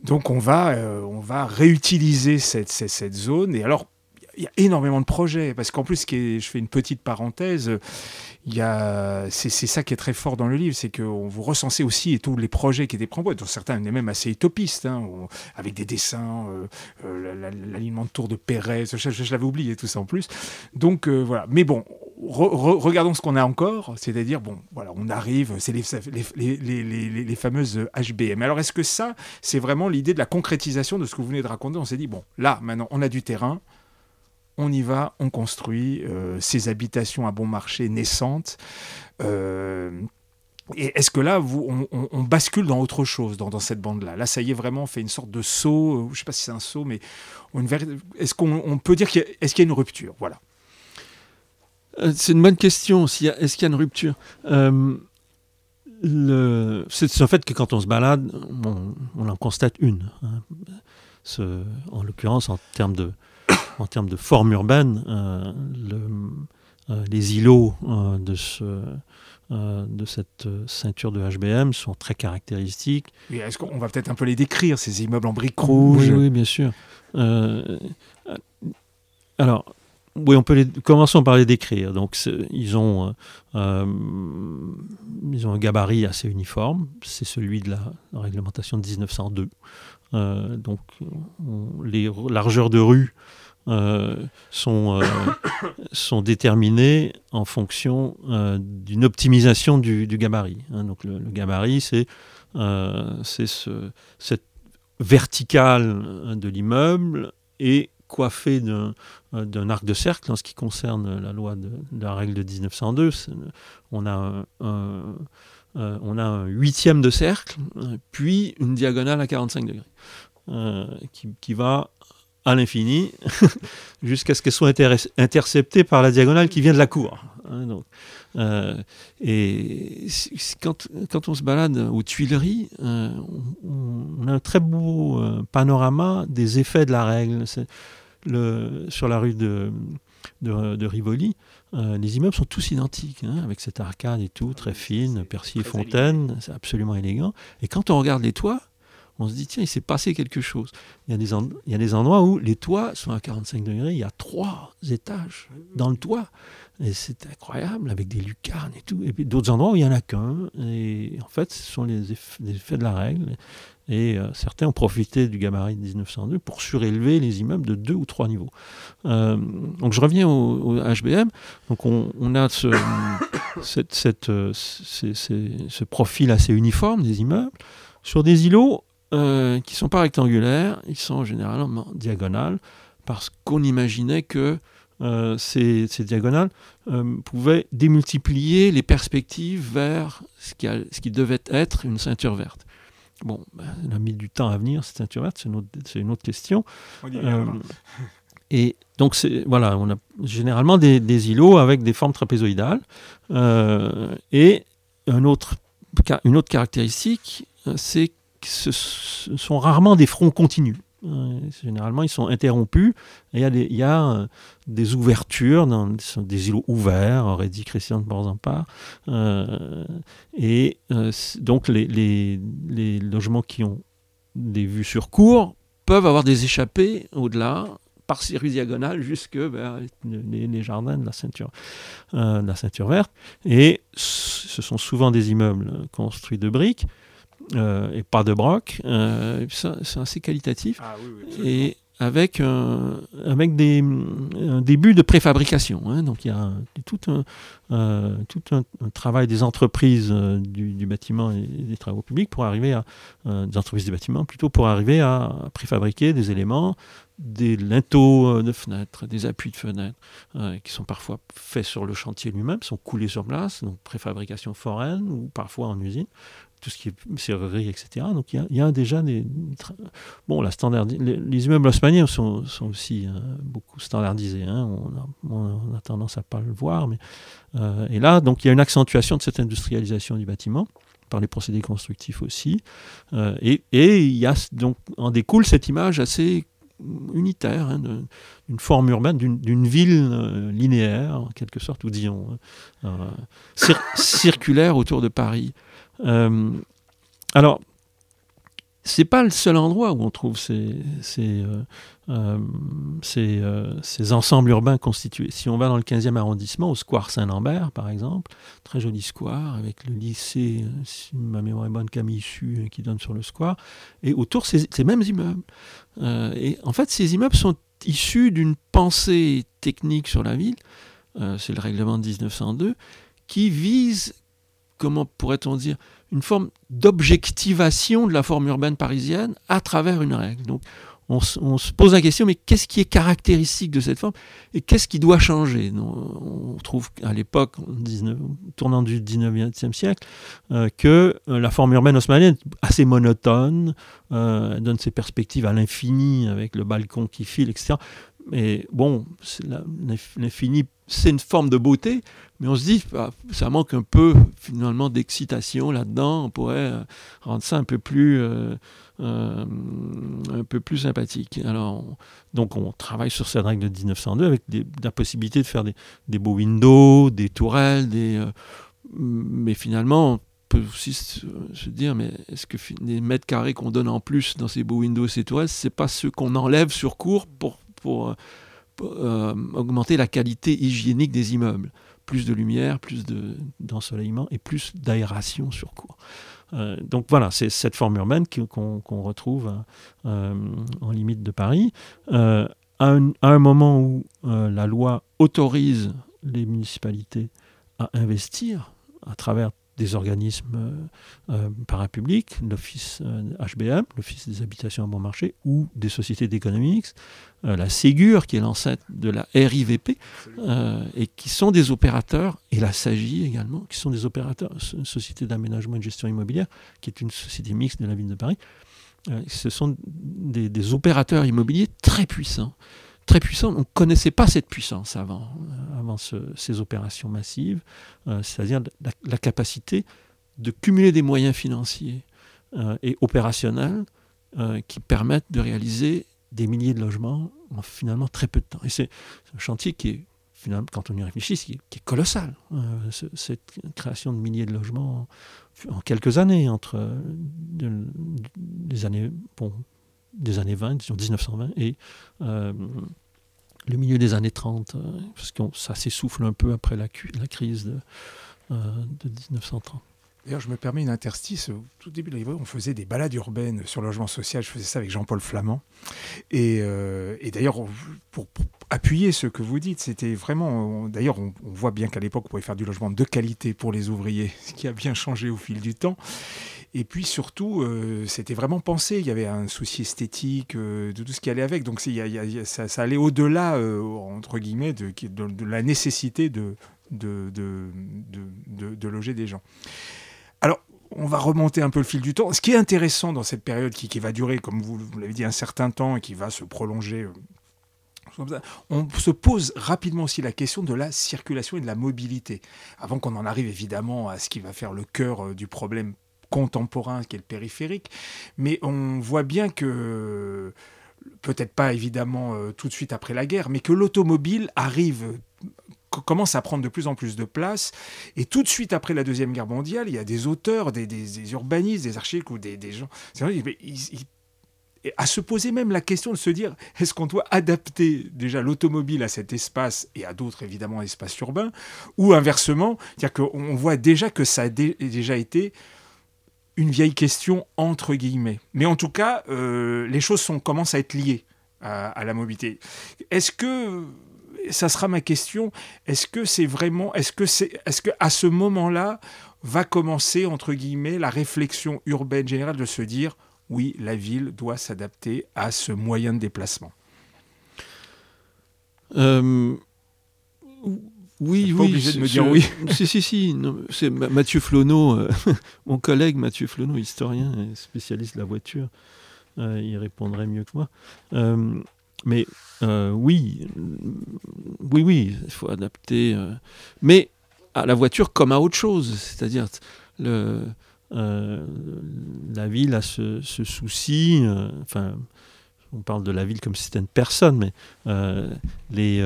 Donc on va, on va réutiliser cette, cette zone. Et alors, y a énormément de projets, parce qu'en plus, je fais une petite parenthèse, c'est, ça qui est très fort dans le livre, c'est qu'on vous recensez aussi tous les projets qui étaient proposés, dont certains étaient même assez utopistes, hein, avec des dessins, euh, euh, l'alignement de tour de Pérez, je, l'avais oublié tout ça en plus. Donc euh, voilà, mais bon, regardons ce qu'on a encore, c'est-à-dire, bon, voilà, on arrive, c'est les, fameuses HBM. Alors est-ce que ça, c'est vraiment l'idée de la concrétisation de ce que vous venez de raconter? On s'est dit, bon, là, maintenant, on a du terrain, on y va, on construit euh, ces habitations à bon marché naissantes. Euh, et est-ce que là, on, bascule dans autre chose, dans, cette bande-là? Là, ça y est, vraiment, on fait une sorte de saut, euh, je ne sais pas si c'est un saut, mais est-ce qu'on peut dire qu'il y, a, une rupture? Voilà. C'est une bonne question. Est-ce qu'il y a une rupture? C'est en fait que quand on se balade, on, en constate une. Hein. en l'occurrence, en termes de, en termes de forme urbaine, euh, les îlots de ce euh, de cette euh, ceinture de HBM sont très caractéristiques. Est-ce qu'on va peut-être un peu les décrire, ces immeubles en briques rouges? Oui, oui bien sûr. Euh, alors, oui, on peut les, commençons par les décrire. Donc, ils ont, ils ont un gabarit assez uniforme. C'est celui de la, réglementation de 1902. donc, les largeurs de rue euh, sont, euh, sont déterminés en fonction euh, d'une optimisation du, gabarit. Hein. Donc le, gabarit, c'est ce, cette verticale de l'immeuble et coiffé d'un arc de cercle en ce qui concerne la loi de, la règle de 1902. On a un, on a un huitième de cercle, puis une diagonale à 45 degrés, qui, qui, va à l'infini, jusqu'à ce qu'elle soit interceptée par la diagonale qui vient de la cour. Hein, donc, euh, et quand, quand, on se balade aux Tuileries, euh, on, a un très beau euh, panorama des effets de la règle. Le, sur la rue de, de, Rivoli, les immeubles sont tous identiques, hein, avec cette arcade et tout, très fine, Percy et Fontaine, c'est absolument élégant. Et quand on regarde les toits, on se dit, tiens, il s'est passé quelque chose. Il y, a des il y a des endroits où les toits sont à 45 degrés, il y a trois étages dans le toit. Et c'est incroyable, avec des lucarnes et tout. Et puis d'autres endroits où il n'y en a qu'un. Et en fait, ce sont les effets, de la règle. Et euh, certains ont profité du gabarit de 1902 pour surélever les immeubles de deux ou trois niveaux. Euh, donc je reviens au, HBM. Donc on, a ce, cette, euh, ce profil assez uniforme des immeubles. Sur des îlots, euh, qui ne sont pas rectangulaires, ils sont généralement diagonales, parce qu'on imaginait que euh, ces, diagonales euh, pouvaient démultiplier les perspectives vers ce qui, ce qui, devait être une ceinture verte. Bon, ben, elle a mis du temps à venir, cette ceinture verte, c'est une, une, autre question. et donc, voilà, on a généralement des, des, îlots avec des formes trapézoïdales. et un autre, une autre caractéristique, c'est ce sont rarement des fronts continus. Euh, généralement, ils sont interrompus. Il y a des, euh, ouvertures, des îlots ouverts, aurait dit Christian de Borzampar. Euh, et donc, les, logements qui ont des vues sur cour peuvent avoir des échappées au-delà, par ces rues diagonales, jusque vers les, les, jardins de la, ceinture, de la ceinture verte. Et ce sont souvent des immeubles construits de briques. Euh, et pas de broc. Euh, c'est assez qualitatif. Ah et avec, avec des, un début de préfabrication. Hein. Donc il y a tout un, euh, tout un, travail des entreprises du, bâtiment et des travaux publics pour arriver à des entreprises du bâtiment plutôt pour arriver à préfabriquer des éléments, des linteaux de fenêtres, des appuis de fenêtres qui sont parfois faits sur le chantier lui-même, sont coulés sur place, donc préfabrication foraine ou parfois en usine tout ce qui est serrurerie, etc. Donc il y, a déjà des. Bon, la standard, les, immeubles haussmanniens sont, sont aussi euh, beaucoup standardisés. Hein. On, a, tendance à pas le voir. Mais, euh, et là, donc il y a une accentuation de cette industrialisation du bâtiment par les procédés constructifs aussi. Euh, et, et il y a donc en découle cette image assez unitaire, hein, d'une forme urbaine, d'une ville linéaire, en quelque sorte, ou disons, circulaire autour de Paris. Euh, alors, c'est pas le seul endroit où on trouve ces, ces, euh, euh, ces, ensembles urbains constitués. Si on va dans le 15e arrondissement, au square Saint-Lambert, par exemple, très joli square, avec le lycée, si ma mémoire est bonne, Camille Su, qui donne sur le square, et autour, ces mêmes immeubles. et en fait, ces immeubles sont issus d'une pensée technique sur la ville, c'est le règlement de 1902, qui vise comment pourrait-on dire, une forme d'objectivation de la forme urbaine parisienne à travers une règle. Donc, on, se pose la question, mais qu'est-ce qui est caractéristique de cette forme et qu'est-ce qui doit changer? On trouve à l'époque, tournant du 19e siècle, euh, que euh, la forme urbaine haussmannienne est assez monotone, euh, donne ses perspectives à l'infini avec le balcon qui file, etc mais bon, l'infini, c'est une forme de beauté, mais on se dit, bah, ça manque un peu finalement d'excitation là-dedans. On pourrait euh, rendre ça un peu plus, euh, euh, un peu plus sympathique. Alors, donc on travaille sur cette règle de 1902 avec la possibilité de faire des, des, beaux windows, des tourelles, des, mais finalement, on peut aussi se, dire, mais est-ce que les mètres carrés qu'on donne en plus dans ces beaux windows, ces tourelles, c'est pas ceux qu'on enlève sur cours pour, pour, augmenter la qualité hygiénique des immeubles? Plus de lumière, plus d'ensoleillement et plus d'aération sur cours. Euh, donc voilà, c'est cette forme urbaine qu'on retrouve euh, en limite de Paris. Euh, à, un, moment où la loi autorise les municipalités à investir à travers des organismes euh, euh, parapublics, l'Office HBM, euh, l'Office des habitations à bon marché, ou des sociétés d'économie la Ségur, qui est l'ancêtre de la RIVP, et qui sont des opérateurs, et la SAGI également, qui sont des opérateurs, une société d'aménagement et de gestion immobilière, qui est une société mixte de la ville de Paris. ce sont des opérateurs immobiliers très puissants très puissant. On ne connaissait pas cette puissance avant, euh, ces opérations massives, euh, c'est-à-dire la, capacité de cumuler des moyens financiers euh, et opérationnels qui permettent de réaliser des milliers de logements en finalement très peu de temps. Et c'est un chantier qui est, finalement, quand on y réfléchit, qui est, colossal. cette création de milliers de logements en, quelques années, entre les années, des années 20, disons 1920, et le milieu des années 30, euh, parce que ça s'essouffle un peu après la, crise de, euh, de 1930. D'ailleurs, je me permets une interstice. Au tout début de la on faisait des balades urbaines sur le logement social. Je faisais ça avec Jean-Paul Flamand. Et, euh, d'ailleurs, pour, appuyer ce que vous dites, c'était vraiment. D'ailleurs, on, voit bien qu'à l'époque, on pouvait faire du logement de qualité pour les ouvriers, ce qui a bien changé au fil du temps. Et puis surtout, euh, c'était vraiment pensé. Il y avait un souci esthétique euh, de tout ce qui allait avec. Donc ça, allait au-delà, entre guillemets, de, la nécessité de, loger des gens. Alors, on va remonter un peu le fil du temps. Ce qui est intéressant dans cette période qui, va durer, comme vous, l'avez dit, un certain temps et qui va se prolonger, euh, on se pose rapidement aussi la question de la circulation et de la mobilité. Avant qu'on en arrive évidemment à ce qui va faire le cœur euh, du problème contemporain, qui est le périphérique. Mais on voit bien que, peut-être pas évidemment euh, tout de suite après la guerre, mais que l'automobile arrive commence à prendre de plus en plus de place. Et tout de suite après la Deuxième Guerre mondiale, il y a des auteurs, des, urbanistes, des architectes ou des, gens. À se poser même la question de se dire est-ce qu'on doit adapter déjà l'automobile à cet espace et à d'autres évidemment espaces urbains? Ou inversement c'est-à-dire voit déjà que ça a déjà été une vieille question entre guillemets. Mais en tout cas euh, les choses sont, commencent à être liées à la mobilité. Est-ce que ça sera ma question. Est-ce que c'est vraiment, est-ce que c'est, est-ce que à ce moment-là va commencer entre guillemets la réflexion urbaine générale de se dire oui, la ville doit s'adapter à ce moyen de déplacement? Euh, oui, oui. obligé de me dire oui. Si, si, si. C'est Mathieu Flonneau, euh, mon collègue Mathieu Flonneau, historien et spécialiste de la voiture. Euh, il répondrait mieux que moi. Mais euh, oui, oui, oui, il faut adapter. Euh, mais à la voiture comme à autre chose. C'est-à-dire, euh, la ville a ce, souci, enfin, on parle de la ville comme si c'était une personne, mais les,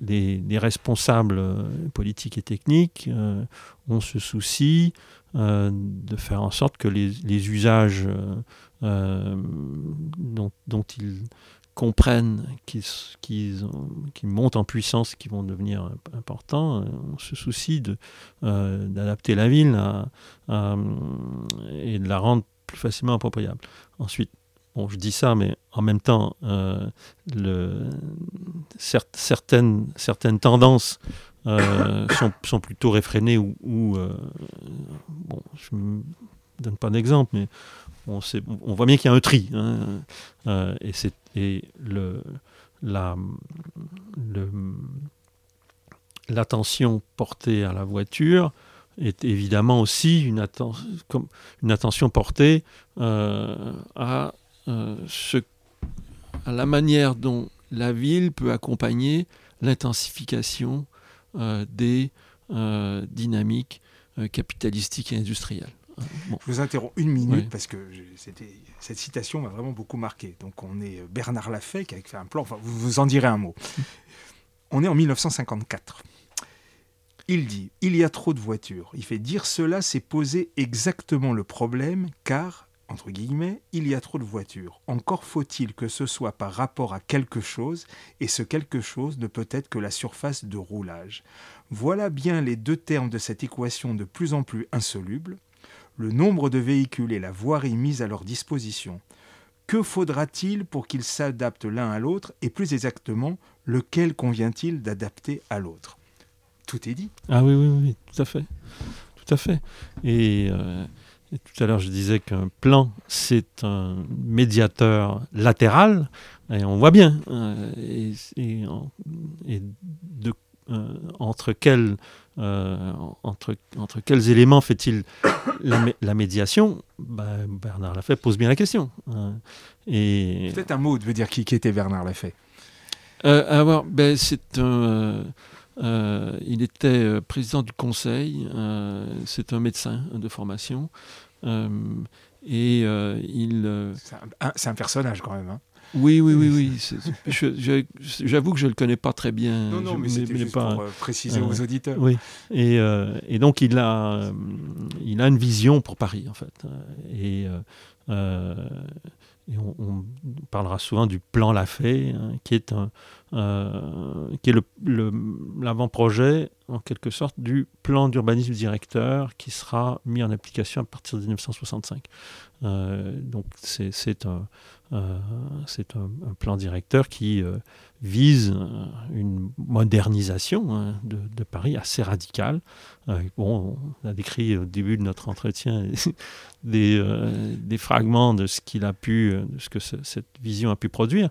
les, responsables politiques et techniques ont ce souci de faire en sorte que les, les usages dont, dont, ils comprennent qu'ils montent en puissance, qu'ils vont devenir importants, on se soucie euh, d'adapter la ville et de la rendre plus facilement appropriable. Ensuite, bon, je dis ça, mais en même temps, euh, certaines, certaines tendances euh, sont, plutôt réfrénées ou, bon, je ne donne pas d'exemple, mais on, on, voit bien qu'il y a un tri. Hein, et c'est et le, la, l'attention portée à la voiture est évidemment aussi une, comme une attention portée euh, à, euh, ce, à la manière dont la ville peut accompagner l'intensification des dynamiques capitalistiques et industrielles. Je vous interromps une minute parce que cette citation m'a vraiment beaucoup marqué. Donc on est Bernard Lafay qui a fait un plan, enfin vous vous en direz un mot. On est en 1954. Il dit Il y a trop de voitures. Il fait dire cela, c'est poser exactement le problème, car, entre guillemets, il y a trop de voitures. Encore faut-il que ce soit par rapport à quelque chose, et ce quelque chose ne peut être que la surface de roulage. Voilà bien les deux termes de cette équation de plus en plus insoluble le nombre de véhicules et la voirie mise à leur disposition. Que faudra-t-il pour qu'ils s'adaptent l'un à l'autre et plus exactement, lequel convient-il d'adapter à l'autre? Tout est dit. Ah oui, oui, oui, tout à fait. Tout à fait. Et, euh, tout à l'heure, je disais qu'un plan, c'est un médiateur latéral, et on voit bien. Euh, et, et, euh, entre quels euh, entre, entre quels éléments fait-il la, médiation? Ben, Bernard Lafay pose bien la question. Et... Peut-être un mot de dire qui, qui était Bernard Lafay? Euh, alors, ben, c'est un. Euh, il était président du conseil, c'est un médecin de formation. et il. C'est un, personnage quand même. Hein. Oui, oui, oui, oui. J'avoue que je ne le connais pas très bien. Non, non, mais c'était juste pas, pour euh, préciser aux auditeurs. Oui, et, euh, et, donc il a, euh, il a une vision pour Paris, en fait. Et, et on, parlera souvent du plan Lafay, hein, qui est, un, qui est l'avant-projet, en quelque sorte, du plan d'urbanisme directeur qui sera mis en application à partir de 1965. Donc c'est un euh, c'est un, plan directeur qui euh, vise euh, une modernisation hein, de, Paris assez radicale. bon, on a décrit au début de notre entretien des, des fragments de ce qu'il a pu, de ce que cette vision a pu produire.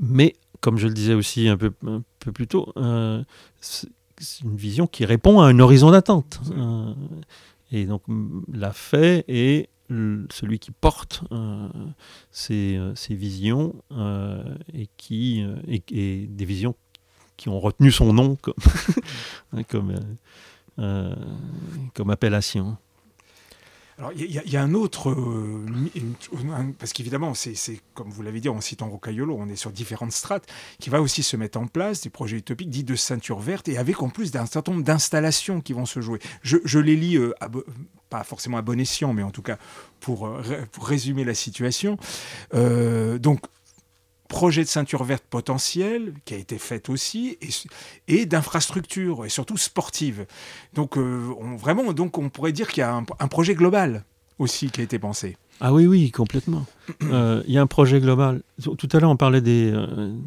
mais comme je le disais aussi un peu, un peu plus tôt, c'est une vision qui répond à un horizon d'attente. Et donc l'a fait et celui qui porte euh, euh, ces, visions euh, et qui et, des visions qui ont retenu son nom comme, comme, comme appellation. Alors, il y, a un autre. parce qu'évidemment, c'est comme vous l'avez dit en citant Rocaillolo, on est sur différentes strates, qui va aussi se mettre en place, des projets utopiques dits de ceinture verte, et avec en plus un certain nombre d'installations qui vont se jouer. Je, les lis pas forcément à bon escient, mais en tout cas pour, euh, résumer la situation. Euh, donc, projet de ceinture verte potentiel qui a été fait aussi et, d'infrastructures et surtout sportives. Donc euh, vraiment donc on pourrait dire qu'il y a un, projet global aussi qui a été pensé. Ah oui oui complètement. Il y a un projet global. Tout à l'heure on parlait des,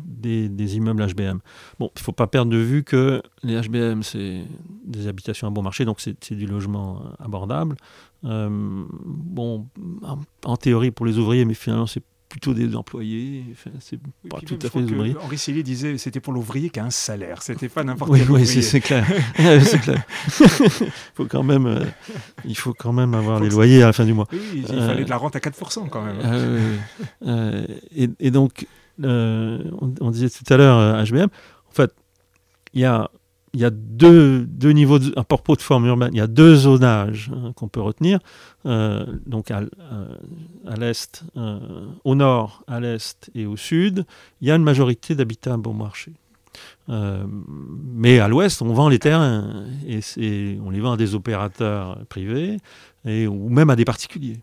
des, des, immeubles HBM. Bon il ne faut pas perdre de vue que les HBM c'est des habitations à bon marché donc c'est du logement abordable. bon en, théorie pour les ouvriers mais finalement c'est plutôt des employés. c'est pas tout à fait des ouvriers. Henri Célier disait c'était pour l'ouvrier qui a un salaire, c'était pas n'importe quel oui, ouvrier. c'est clair. c'est clair. il, faut quand même, euh, il faut quand même avoir les loyers à la fin du mois. Oui, il fallait de la rente à 4% quand même. Euh, euh, et, et, donc, on, on, disait tout à l'heure HBM, en fait, il y a il y a deux, deux niveaux, de, propos de forme urbaine, il y a deux zonages hein, qu'on peut retenir. Euh, donc à, euh, à l'est, euh, au nord, à l'est et au sud, il y a une majorité d'habitats bon marché. mais à l'ouest, on vend les terrains et, on les vend à des opérateurs privés et, ou même à des particuliers.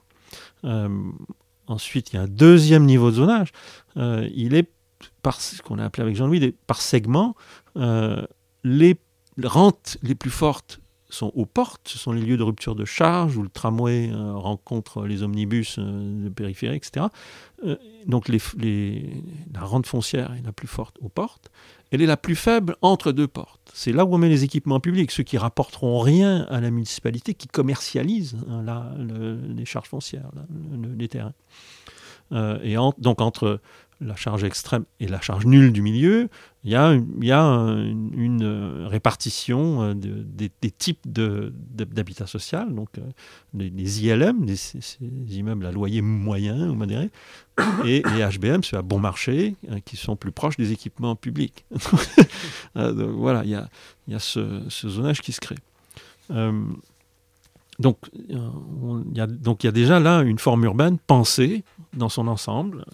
ensuite, il y a un deuxième niveau de zonage. il est par ce qu'on a appelé avec Jean-Louis par segment les rentes les plus fortes sont aux portes, ce sont les lieux de rupture de charge où le tramway euh, rencontre les omnibus euh, de périphérie, etc. Euh, donc la rente foncière est la plus forte aux portes, elle est la plus faible entre deux portes. C'est là où on met les équipements publics, ceux qui rapporteront rien à la municipalité, qui commercialisent hein, les charges foncières, les terrains. et donc entre la charge extrême et la charge nulle du milieu, il y a, y a une, répartition euh, des, types d'habitat social, donc les, euh, ILM, des, immeubles à loyer moyen ou modéré, et les HBM, ceux à bon marché, euh, qui sont plus proches des équipements publics. voilà, il y a, il y a ce, zonage qui se crée. Donc, il y a, donc il y a déjà là une forme urbaine pensée dans son ensemble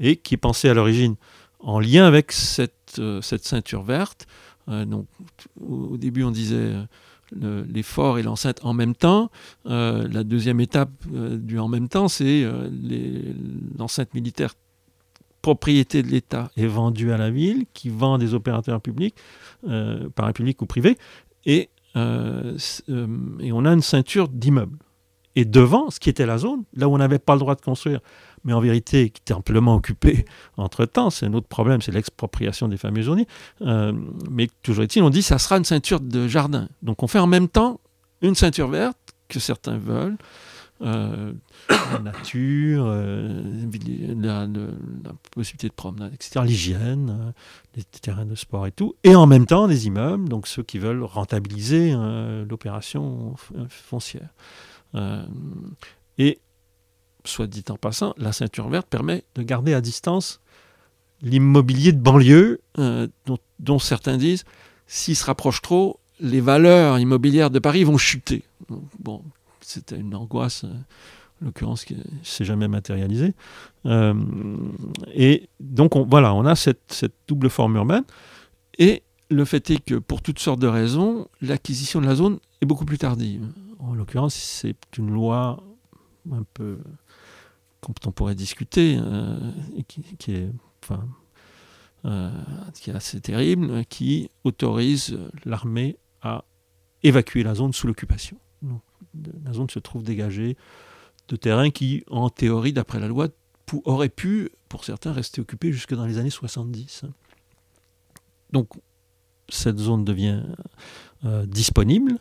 et qui est pensée à l'origine en lien avec cette, euh, ceinture verte. Euh, donc, au début, on disait euh, l'effort et l'enceinte en même temps. la deuxième étape du en même temps, c'est l'enceinte militaire propriété de l'État est vendue à la ville, qui vend des opérateurs publics, par public ou privé, et, et on a une ceinture d'immeubles. Et devant, ce qui était la zone, là où on n'avait pas le droit de construire, mais en vérité qui était amplement occupé entre-temps, c'est un autre problème, c'est l'expropriation des fameux zones. Euh, mais toujours est-il, on dit ça sera une ceinture de jardin. Donc on fait en même temps une ceinture verte que certains veulent, euh, la nature, euh, la, possibilité de promenade, etc., l'hygiène, les terrains de sport et tout, et en même temps des immeubles, donc ceux qui veulent rentabiliser l'opération foncière. et soit dit en passant, la ceinture verte permet de garder à distance l'immobilier de banlieue, euh, dont, certains disent, s'il se rapproche trop, les valeurs immobilières de Paris vont chuter. bon, c'était une angoisse, euh, en l'occurrence, qui ne s'est jamais matérialisée. Euh, et donc, on, voilà, on a cette, cette, double forme urbaine. Et le fait est que, pour toutes sortes de raisons, l'acquisition de la zone est beaucoup plus tardive. En l'occurrence, c'est une loi un peu on pourrait discuter, euh, qui, est, enfin, qui est assez terrible, qui autorise l'armée à évacuer la zone sous l'occupation. La zone se trouve dégagée de terrains qui, en théorie, d'après la loi, auraient pu, pour certains, rester occupés jusque dans les années 70. Donc, cette zone devient euh, disponible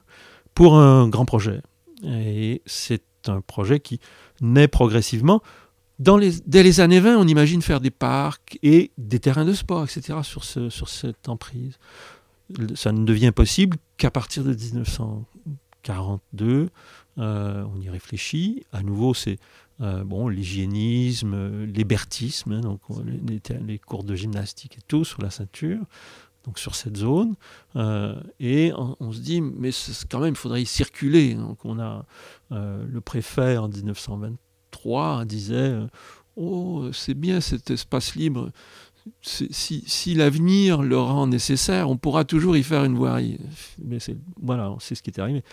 pour un grand projet. Et c'est un projet qui naît progressivement. Dans les, dès les années 20, on imagine faire des parcs et des terrains de sport, etc., sur, ce, sur cette emprise. Ça ne devient possible qu'à partir de 1942. Euh, on y réfléchit. À nouveau, c'est euh, bon, l'hygiénisme, l'hébertisme, hein, donc les, les, cours de gymnastique et tout sur la ceinture donc sur cette zone. Euh, et on, se dit, mais quand même, il faudrait y circuler. Donc on a le préfet en 1923 disait, oh, c'est bien cet espace libre. Si, l'avenir le rend nécessaire, on pourra toujours y faire une voirie. Mais c'est voilà, c'est ce qui est arrivé.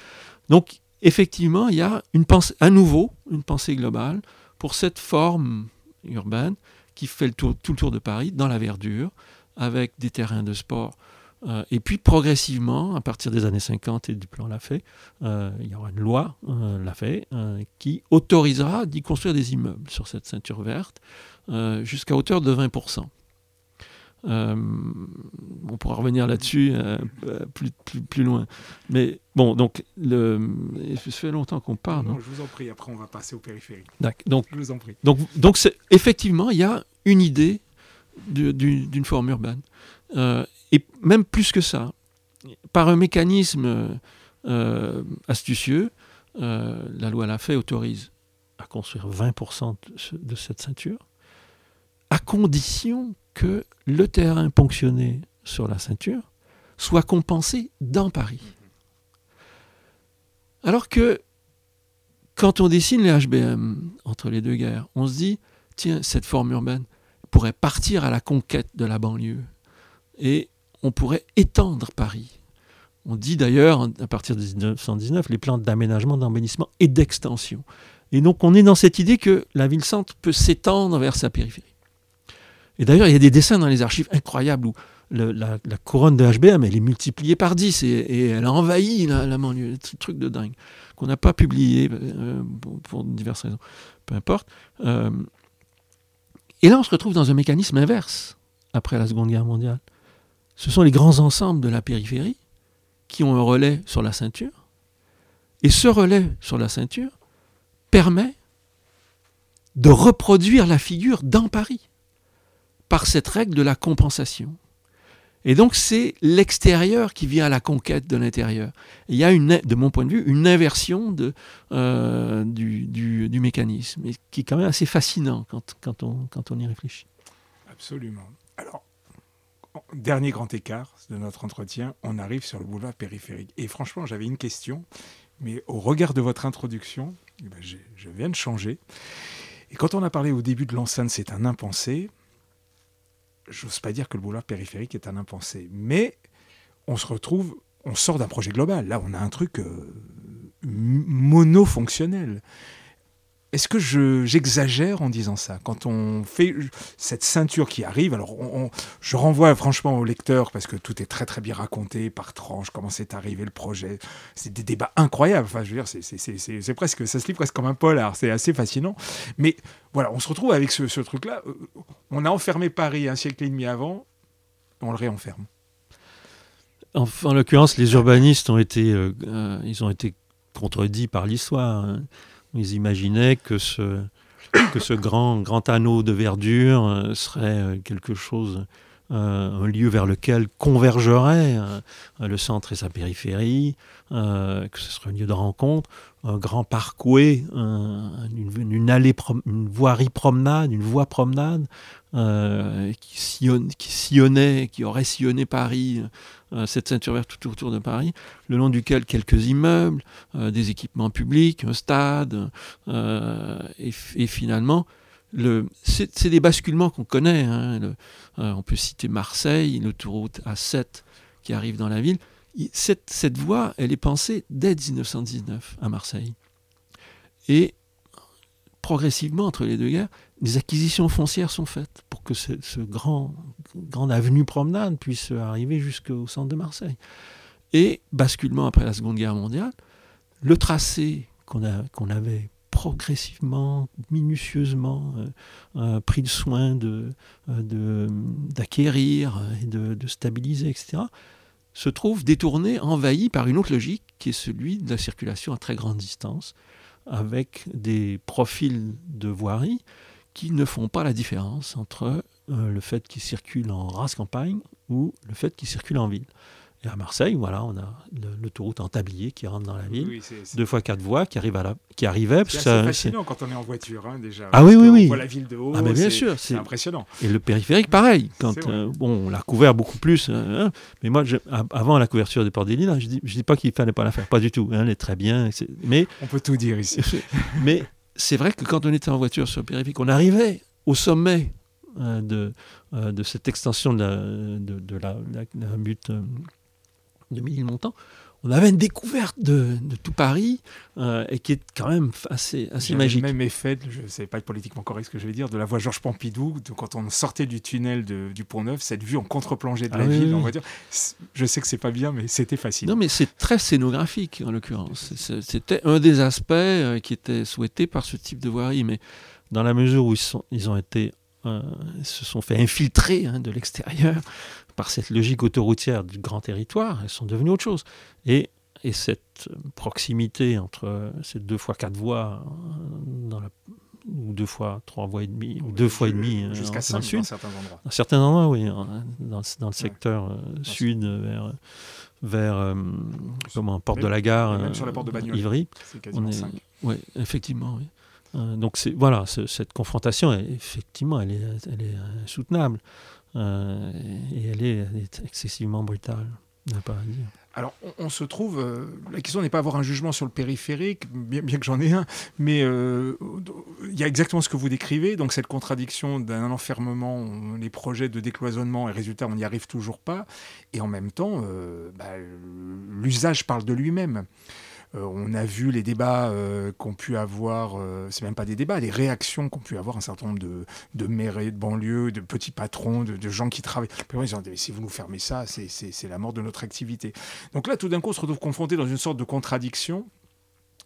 Donc effectivement, il y a une à nouveau une pensée globale pour cette forme urbaine qui fait tout le tour de Paris dans la verdure, avec des terrains de sport. Euh, et puis progressivement, à partir des années 50 et du plan Lafay, euh, il y aura une loi, euh, Lafay, qui autorisera d'y construire des immeubles sur cette ceinture verte jusqu'à hauteur de 20%. On pourra revenir là-dessus plus, plus, plus, loin. Mais bon, donc, le, ça fait longtemps qu'on parle. Non, je vous en prie, après on va passer aux périphériques. Donc, je vous en prie. Donc, donc effectivement, il y a une idée d'une forme urbaine. Euh, et même plus que ça, par un mécanisme euh, astucieux, euh, la loi Lafay autorise à construire 20% de, cette ceinture, à condition que le terrain ponctionné sur la ceinture soit compensé dans Paris. Alors que quand on dessine les HBM entre les deux guerres, on se dit, tiens, cette forme urbaine, pourrait partir à la conquête de la banlieue et on pourrait étendre Paris. On dit d'ailleurs, à partir de 1919, les plans d'aménagement, d'embellissement et d'extension. Et donc on est dans cette idée que la ville-centre peut s'étendre vers sa périphérie. Et d'ailleurs, il y a des dessins dans les archives incroyables où la, couronne de HBM, elle est multipliée par 10 et, elle a envahi la, banlieue. C'est un truc de dingue qu'on n'a pas publié euh, pour, diverses raisons. Peu importe. Euh, et là, on se retrouve dans un mécanisme inverse après la Seconde Guerre mondiale. Ce sont les grands ensembles de la périphérie qui ont un relais sur la ceinture. Et ce relais sur la ceinture permet de reproduire la figure dans Paris, par cette règle de la compensation. Et donc c'est l'extérieur qui vient à la conquête de l'intérieur. Il y a, une, de mon point de vue, une inversion euh, du, mécanisme, qui est quand même assez fascinant quand, quand, on, quand on y réfléchit. Absolument. Alors, dernier grand écart de notre entretien, on arrive sur le boulevard périphérique. Et franchement, j'avais une question, mais au regard de votre introduction, eh ben, je viens de changer. Et quand on a parlé au début de l'enceinte, c'est un impensé, j'ose pas dire que le boulevard périphérique est un impensé, mais on se retrouve, on sort d'un projet global. Là, on a un truc euh, monofonctionnel. Est-ce que j'exagère en disant ça? Quand on fait cette ceinture qui arrive, alors je renvoie franchement au lecteur parce que tout est très très bien raconté par tranche, comment c'est arrivé le projet. C'est des débats incroyables. Enfin, je veux dire, c'est presque, ça se lit presque comme un polar. C'est assez fascinant. Mais voilà, on se retrouve avec ce, truc-là. Euh, on a enfermé Paris un siècle et demi avant, on le réenferme. En, en l'occurrence, les urbanistes ont été, euh, euh, ils ont été contredits par l'histoire. Hein. Ils imaginaient que ce, que ce grand, grand anneau de verdure euh, serait euh, quelque chose, un lieu vers lequel convergerait le centre et sa périphérie, que ce serait un lieu de rencontre, un grand parcours, une, voirie promenade, une voie promenade qui, sillonnait, qui aurait sillonné Paris euh, cette ceinture verte tout autour de Paris, le long duquel quelques immeubles, euh, des équipements publics, un stade, euh, et, finalement, c'est des basculements qu'on connaît. Hein, on peut citer Marseille, l'autoroute A7 qui arrive dans la ville. Cette, voie, elle est pensée dès 1919 à Marseille. Et progressivement, entre les deux guerres, des acquisitions foncières sont faites pour que ce, grand, grande avenue promenade puisse arriver jusqu'au centre de Marseille. Et basculement après la Seconde Guerre mondiale, le tracé qu'on avait progressivement, minutieusement euh, euh, pris le soin d'acquérir de, d'acquérir et de, stabiliser, etc., se trouve détourné, envahi par une autre logique qui est celui de la circulation à très grande distance, avec des profils de voirie qui ne font pas la différence entre euh, le fait qu'il circule en race campagne ou le fait qu'il circule en ville. Et à Marseille, voilà, on a l'autoroute en tablier qui rentre dans la ville, deux fois quatre voies qui arrive à la, qui arrivait. C'est fascinant quand on est en voiture, hein, déjà. Ah oui, oui, oui. On voit la ville de haut. Ah mais bien sûr, c'est impressionnant. Et le périphérique, pareil. Quand euh, bon, on l'a couvert beaucoup plus. Hein, hein. mais moi, avant la couverture des Ports des Lilas, je dis, je dis pas qu'il fallait pas la faire, pas du tout. elle est très bien. Mais on peut tout dire ici. mais c'est vrai que quand on était en voiture sur le périphérique, on arrivait au sommet euh, de, euh, de cette extension de la, de, la, butte euh, de Ménilmontant, on avait une découverte de, tout Paris et qui est quand même assez, assez magique. le même effet, je ne sais pas être politiquement correct ce que je vais dire, de la voie Georges Pompidou, quand on sortait du tunnel du Pont Neuf, cette vue en contre-plongée de la ah ville, on va dire. Je sais que c'est pas bien, mais c'était facile. Non, mais c'est très scénographique en l'occurrence. C'était un des aspects qui était souhaité par ce type de voirie, mais dans la mesure où ils, sont, ils ont été, euh, se sont fait infiltrer hein, de l'extérieur par cette logique autoroutière du grand territoire, elles sont devenues autre chose. Et, et cette proximité entre ces deux fois quatre voies euh, dans la, ou deux fois trois voies et demie, ou deux fois et demie euh, jusqu'à cinq dans certains endroits. Dans certains endroits, oui, dans, dans le secteur sud vers vers comment porte de la gare, même sur la porte de Bagnoles, Ivry. C'est quasiment cinq. Oui, effectivement, oui. Euh, donc voilà, cette confrontation, effectivement, elle est, elle est soutenable euh, et elle est, excessivement brutale. Pas à dire. Alors, on, se trouve. Euh, la question n'est pas avoir un jugement sur le périphérique, bien, que j'en ai un, mais il y a exactement ce que vous décrivez, donc cette contradiction d'un enfermement, les projets de décloisonnement, et résultat, on n'y arrive toujours pas, et en même temps, bah, l'usage parle de lui-même. Euh, on a vu les débats euh, qu'ont pu avoir, euh, c'est même pas des débats, les réactions qu'ont pu avoir un certain nombre de, de maires de banlieue, de petits patrons, de, gens qui travaillent. si vous nous fermez ça, c'est la mort de notre activité. Donc là, tout d'un coup, on se retrouve confronté dans une sorte de contradiction.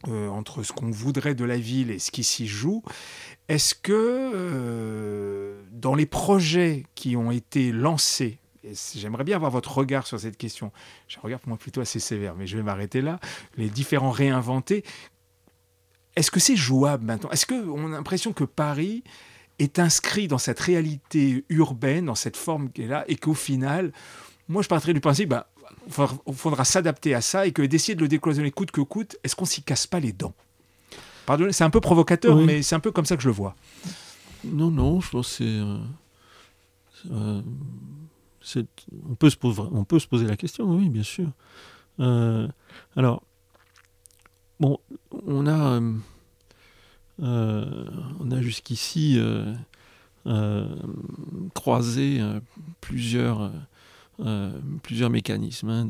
entre ce qu'on voudrait de la ville et ce qui s'y joue. Est-ce que dans les projets qui ont été lancés j'aimerais bien avoir votre regard sur cette question. J'ai un regard pour moi plutôt assez sévère, mais je vais m'arrêter là. Les différents réinventés, est-ce que c'est jouable maintenant? Est-ce qu'on a l'impression que Paris est inscrit dans cette réalité urbaine, dans cette forme qu'elle a, et qu'au final, moi je partirais du principe, bah, il faudra, s'adapter à ça et que d'essayer de le décloisonner coûte que coûte, est-ce qu'on s'y casse pas les dents? Pardonnez, c'est un peu provocateur, mais c'est un peu comme ça que je le vois. Non, non, je pense que c'est. Euh, euh, on, peut se poser, la question, oui, bien sûr. Euh, alors, bon, on a, on a jusqu'ici croisé plusieurs euh, plusieurs mécanismes. Hein,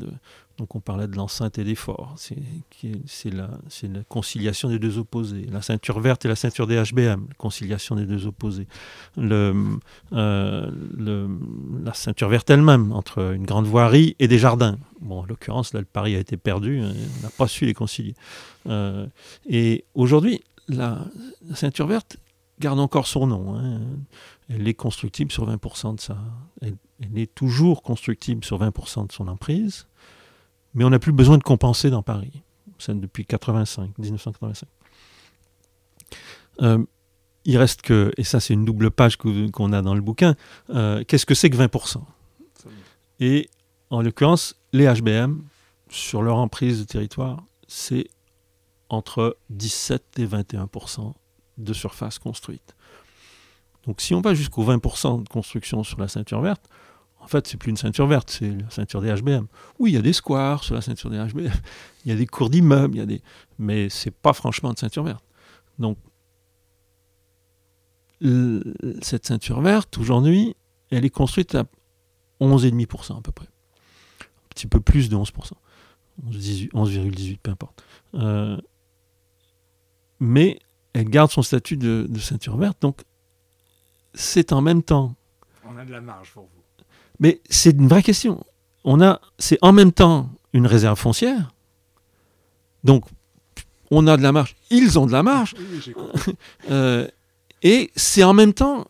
donc on parlait de l'enceinte et des forts. C'est la, conciliation des deux opposés. La ceinture verte et la ceinture des HBM, conciliation des deux opposés. Euh, la ceinture verte elle-même, entre une grande voirie et des jardins. Bon, en l'occurrence, là, le pari a été perdu. Hein, on n'a pas su les concilier. Euh, et aujourd'hui, la, ceinture verte garde encore son nom. Hein. Elle est constructible sur 20% de ça. Elle est toujours constructible sur 20% de son emprise, mais on n'a plus besoin de compenser dans Paris. C'est depuis 85, 1985. Euh, il reste que, et ça c'est une double page qu'on a dans le bouquin, euh, qu'est-ce que c'est que 20% Et en l'occurrence, les HBM, sur leur emprise de territoire, c'est entre 17 et 21% de surface construite. Donc si on va jusqu'aux 20% de construction sur la ceinture verte, en fait, c'est plus une ceinture verte, c'est la ceinture des HBM. Oui, il y a des squares sur la ceinture des HBM, il y a des cours d'immeubles, il y a des... mais c'est pas franchement une ceinture verte. Donc, cette ceinture verte, aujourd'hui, elle est construite à 11,5% à peu près. Un petit peu plus de 11%. 11,18, peu importe. Euh, mais elle garde son statut de ceinture verte, donc c'est en même temps. On a de la marge pour vous. Mais c'est une vraie question. On a, c'est en même temps une réserve foncière. Donc, on a de la marge. Ils ont de la marge. Euh, et c'est en même temps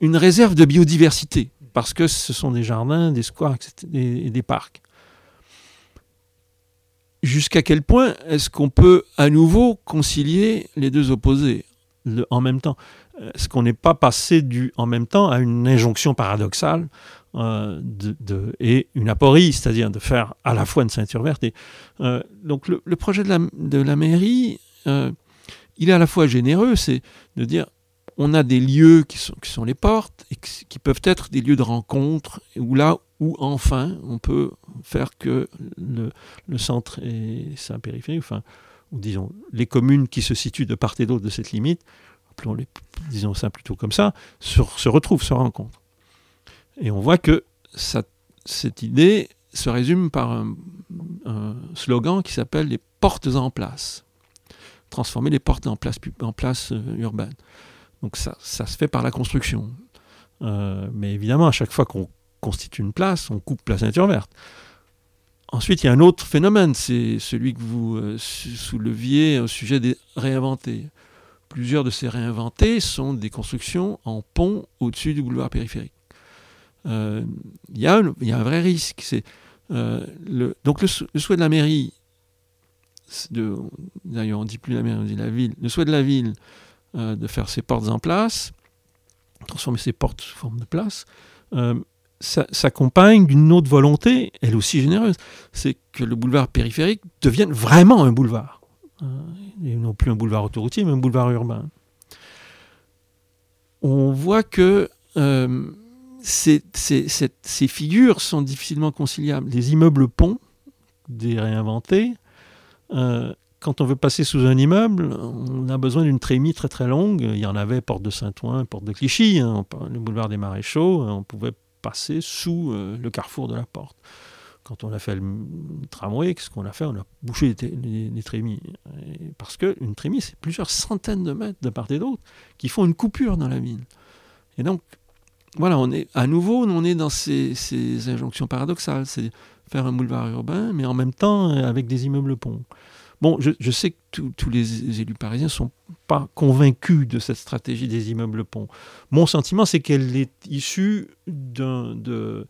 une réserve de biodiversité, parce que ce sont des jardins, des squares et des parcs. Jusqu'à quel point est-ce qu'on peut à nouveau concilier les deux opposés en même temps? Est-ce qu'on n'est pas passé du en même temps à une injonction paradoxale euh, et une aporie, c'est-à-dire de faire à la fois une ceinture verte. Euh, donc le, projet de la, mairie, euh, il est à la fois généreux, c'est de dire on a des lieux qui sont, les portes et qui peuvent être des lieux de rencontre où là où enfin on peut faire que le, centre et sa périphérie, enfin, ou disons les communes qui se situent de part et d'autre de cette limite, appelons-les, disons ça plutôt comme ça, se retrouvent, se rencontrent. Et on voit que cette idée se résume par un, slogan qui s'appelle les portes en place. Transformer les portes en place, en euh, urbaine. Donc ça, ça, se fait par la construction. Euh, mais évidemment, à chaque fois qu'on constitue une place, on coupe la ceinture verte. Ensuite, il y a un autre phénomène, c'est celui que vous euh, souleviez au sujet des réinventés. Plusieurs de ces réinventés sont des constructions en pont au-dessus du boulevard périphérique. Euh, il y, a un vrai risque. Euh, le, donc le, souhait de la mairie, d'ailleurs on ne dit plus la mairie, on dit la ville, le souhait de la ville euh, de faire ses portes en place, transformer ses portes sous forme de place, s'accompagne d'une autre volonté, elle aussi généreuse, c'est que le boulevard périphérique devienne vraiment un boulevard. non plus un boulevard autoroutier, mais un boulevard urbain. On voit que ces, ces, figures sont difficilement conciliables. Les immeubles ponts, des réinventés, euh, quand on veut passer sous un immeuble, on a besoin d'une trémie très très longue. Il y en avait porte de Saint-Ouen, porte de Clichy, hein, le boulevard des Maréchaux, on pouvait passer sous euh, le carrefour de la porte. Quand on a fait le tramway, qu'est-ce qu'on a fait? On a bouché les, trémies. parce qu'une trémie, c'est plusieurs centaines de mètres de part et d'autre qui font une coupure dans la ville. Et donc, voilà, on est à nouveau, on est dans ces, injonctions paradoxales, c'est faire un boulevard urbain, mais en même temps euh, avec des immeubles ponts. Bon, je, sais que tous les élus parisiens ne sont pas convaincus de cette stratégie des immeubles ponts. Mon sentiment, c'est qu'elle est issue de,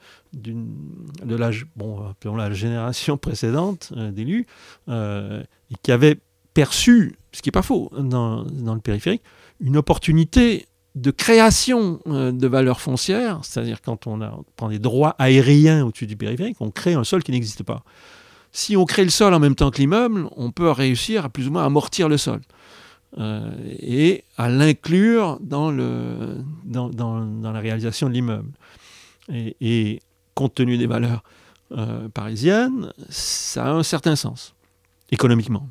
la, bon, la génération précédente euh, d'élus, euh, qui avait perçu, ce qui n'est pas faux, dans, le périphérique, une opportunité de création euh, de valeurs foncières, c'est-à-dire quand on, prend des droits aériens au-dessus du périphérique, on crée un sol qui n'existe pas. Si on crée le sol en même temps que l'immeuble, on peut réussir à plus ou moins amortir le sol. Euh, et à l'inclure dans, la réalisation de l'immeuble. Et, et, compte tenu des valeurs euh, parisiennes, ça a un certain sens, économiquement.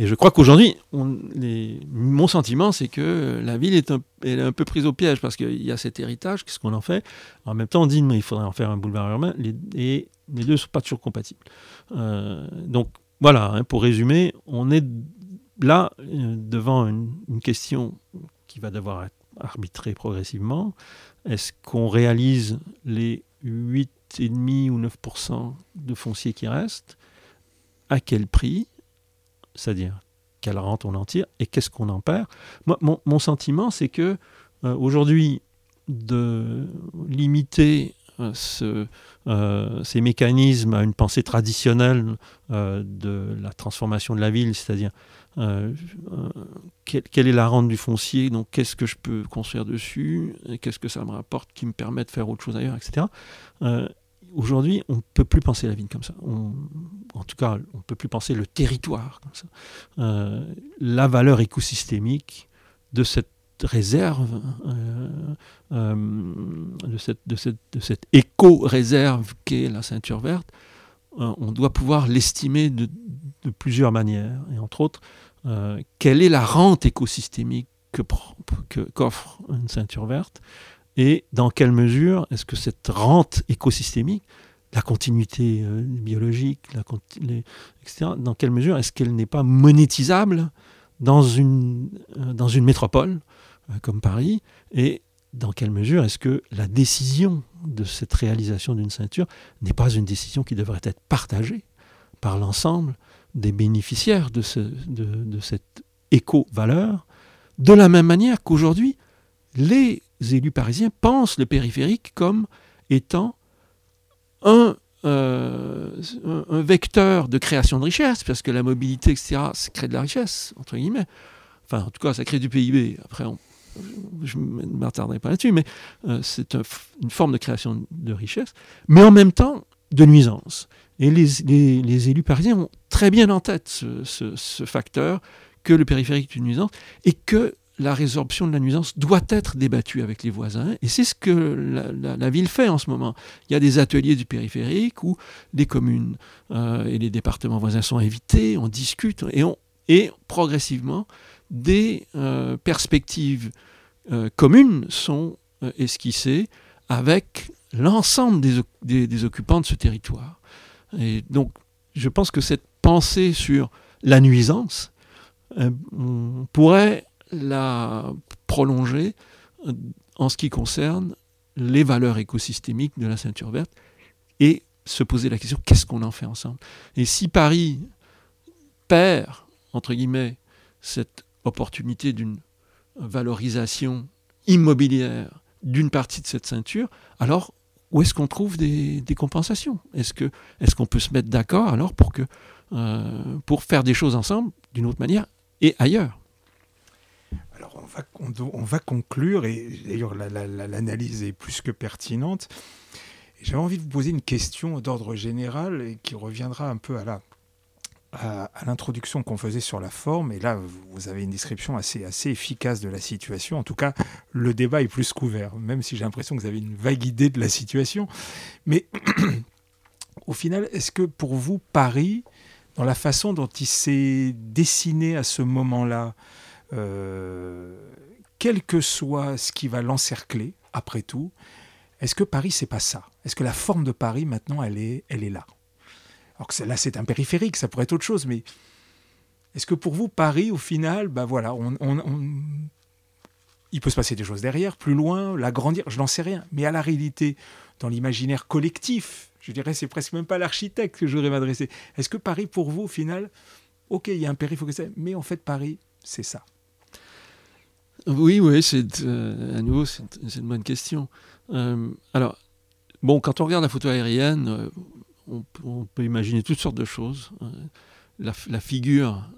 Et je crois qu'aujourd'hui, mon sentiment, c'est que la ville est un, peu prise au piège parce qu'il y a cet héritage, qu'est-ce qu'on en fait? En même temps, on dit, mais il faudrait en faire un boulevard urbain, et les deux ne sont pas toujours compatibles. Euh, donc voilà, hein, pour résumer, on est là, euh, devant une, question qui va devoir être arbitrée progressivement, est-ce qu'on réalise les 8,5 ou 9% de foncier qui reste À quel prix? C'est-à-dire, quelle rente on en tire et qu'est-ce qu'on en perd? Moi, mon, sentiment, c'est que euh, aujourd'hui, de limiter euh, euh, ces mécanismes à une pensée traditionnelle de la transformation de la ville, c'est-à-dire quelle, quelle, est la rente du foncier, donc qu'est-ce que je peux construire dessus, qu'est-ce que ça me rapporte qui me permet de faire autre chose ailleurs, etc. Aujourd'hui, on ne peut plus penser la ville comme ça. En tout cas, on ne peut plus penser le territoire comme ça. la valeur écosystémique de cette réserve, euh, euh, de cette, éco-réserve qu'est la ceinture verte, euh, on doit pouvoir l'estimer de, plusieurs manières. Et entre autres, euh, quelle est la rente écosystémique qu'offre une ceinture verte? Et dans quelle mesure est-ce que cette rente écosystémique, la continuité euh, biologique, la, etc., dans quelle mesure est-ce qu'elle n'est pas monétisable dans une, euh, dans une métropole euh, comme Paris? Et dans quelle mesure est-ce que la décision de cette réalisation d'une ceinture n'est pas une décision qui devrait être partagée par l'ensemble des bénéficiaires de, ce, de, de cette éco-valeur, de la même manière qu'aujourd'hui, les élus parisiens pensent le périphérique comme étant un, euh, vecteur de création de richesse, parce que la mobilité, etc., ça crée de la richesse, entre guillemets. Enfin, en tout cas, ça crée du PIB. Après, je ne m'attarderai pas là-dessus, mais euh, c'est un, une forme de création de richesse, mais en même temps de nuisance. Et les, élus parisiens ont très bien en tête ce, facteur que le périphérique est une nuisance et que la résorption de la nuisance doit être débattue avec les voisins. Et c'est ce que la, ville fait en ce moment. Il y a des ateliers du périphérique où les communes euh, et les départements voisins sont invités, on discute et, progressivement, des euh, perspectives euh, communes sont esquissées avec l'ensemble des, occupants de ce territoire. Et donc, je pense que cette pensée sur la nuisance, pourrait la prolonger en ce qui concerne les valeurs écosystémiques de la ceinture verte et se poser la question qu'est-ce qu'on en fait ensemble? Et si Paris perd, entre guillemets, cette opportunité d'une valorisation immobilière d'une partie de cette ceinture, alors où est-ce qu'on trouve des, compensations? Est-ce qu'on peut se mettre d'accord alors pour, que, euh, pour faire des choses ensemble d'une autre manière et ailleurs? On va conclure, et d'ailleurs l'analyse est plus que pertinente. J'avais envie de vous poser une question d'ordre général et qui reviendra un peu à la à, à l'introduction qu'on faisait sur la forme, et là vous avez une description assez, assez efficace de la situation. En tout cas, le débat est plus couvert, même si j'ai l'impression que vous avez une vague idée de la situation. Mais au final, est-ce que pour vous, Paris, dans la façon dont il s'est dessiné à ce moment-là, euh, quel que soit ce qui va l'encercler, après tout, est-ce que Paris, c'est pas ça? Est-ce que la forme de Paris, maintenant, elle est, elle est là? Alors que là, c'est un périphérique, ça pourrait être autre chose, mais est-ce que pour vous, Paris, au final, bah voilà, on, on, il peut se passer des choses derrière, plus loin, l'agrandir, je n'en sais rien. Mais à la réalité, dans l'imaginaire collectif, je dirais, c'est presque même pas l'architecte que je voudrais m'adresser. Est-ce que Paris, pour vous, au final, ok, il y a un périphérique, mais en fait, Paris, c'est ça? Oui, oui, c'est euh, à nouveau, c'est une bonne question. Euh, alors, bon, quand on regarde la photo aérienne, euh, on, peut imaginer toutes sortes de choses. la, figure,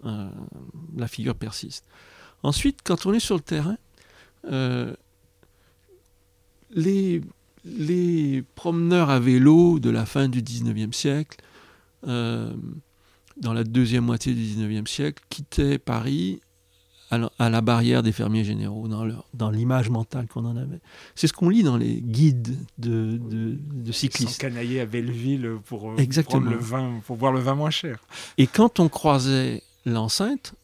la figure persiste. Ensuite, quand on est sur le terrain, les, les promeneurs à vélo de la fin du 19e siècle, dans la deuxième moitié du 19e siècle, quittaient Paris à la, barrière des fermiers généraux, dans, leur- dans l'image mentale qu'on en avait. C'est ce qu'on lit dans les guides de, de, de cyclistes. canailler à Belleville pour, euh, Exactement. prendre le vin, pour boire le vin moins cher. Et quand on croisait l'enceinte,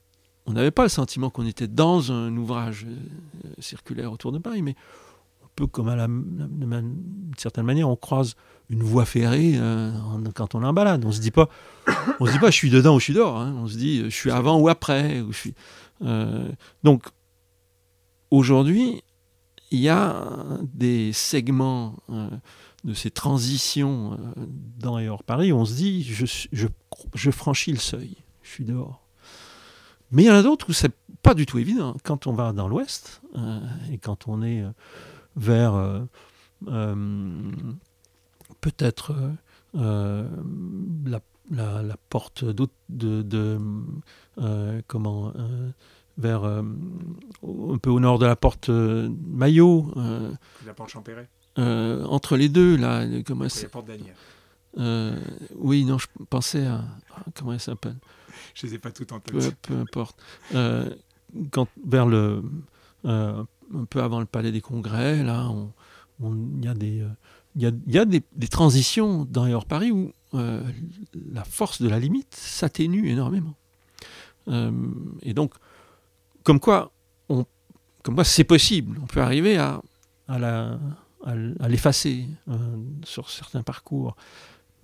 on n'avait pas le sentiment qu'on était dans un ouvrage euh, circulaire autour de Paris, mais un peu comme à la, d'une certaine manière, on croise une voie ferrée euh, quand on est en balade. On se dit pas, on se dit pas, je suis dedans ou je suis dehors. hein. On se dit, je suis avant ou après. Ou je suis. Euh, donc aujourd'hui, il y a des segments euh, de ces transitions euh, dans et hors Paris où on se dit, je, franchis le seuil, je suis dehors. Mais il y en a d'autres où c'est pas du tout évident. Quand on va dans l'ouest et quand on est vers peut-être euh, la, la- la porte de, de, euh, comment euh, vers euh, un peu au nord de la porte Maillot, La porte Champéret, entre les deux là, comment la c'est- porte d'Anières. oui non je pensais à comment elle s'appelle Je les ai pas toutes en tête. peu importe. Quand, vers le, un peu avant le Palais des Congrès, là, on- il y a des, euh, il y a, y a des, des transitions dans et hors Paris où euh, la force de la limite s'atténue énormément. Euh, et donc, comme quoi, comme quoi c'est possible. On peut arriver à, l'effacer euh, sur certains parcours.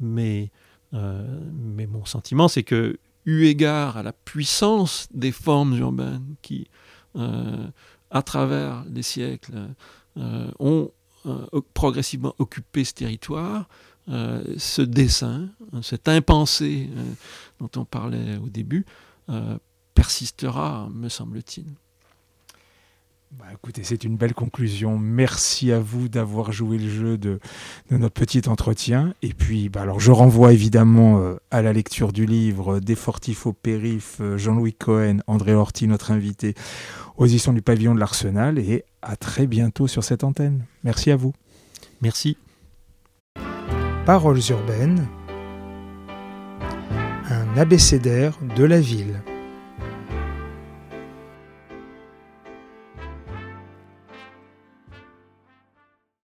Mais, mais mon sentiment, c'est que eu égard à la puissance des formes urbaines qui, à travers les siècles, ont progressivement occupé ce territoire, euh, ce dessin, euh, cette impensée euh, dont on parlait au début, euh, persistera, me semble-t-il. Bah, écoutez, c'est une belle conclusion. Merci à vous d'avoir joué le jeu de, de notre petit entretien. Et puis, bah, alors, je renvoie évidemment euh, à la lecture du livre Des Fortifs au Périph, Jean-Louis Cohen, André Horty, notre invité, aux éditions du Pavillon de l'Arsenal. Et à très bientôt sur cette antenne. Merci à vous. Merci. Paroles urbaines, un abécédaire de la ville.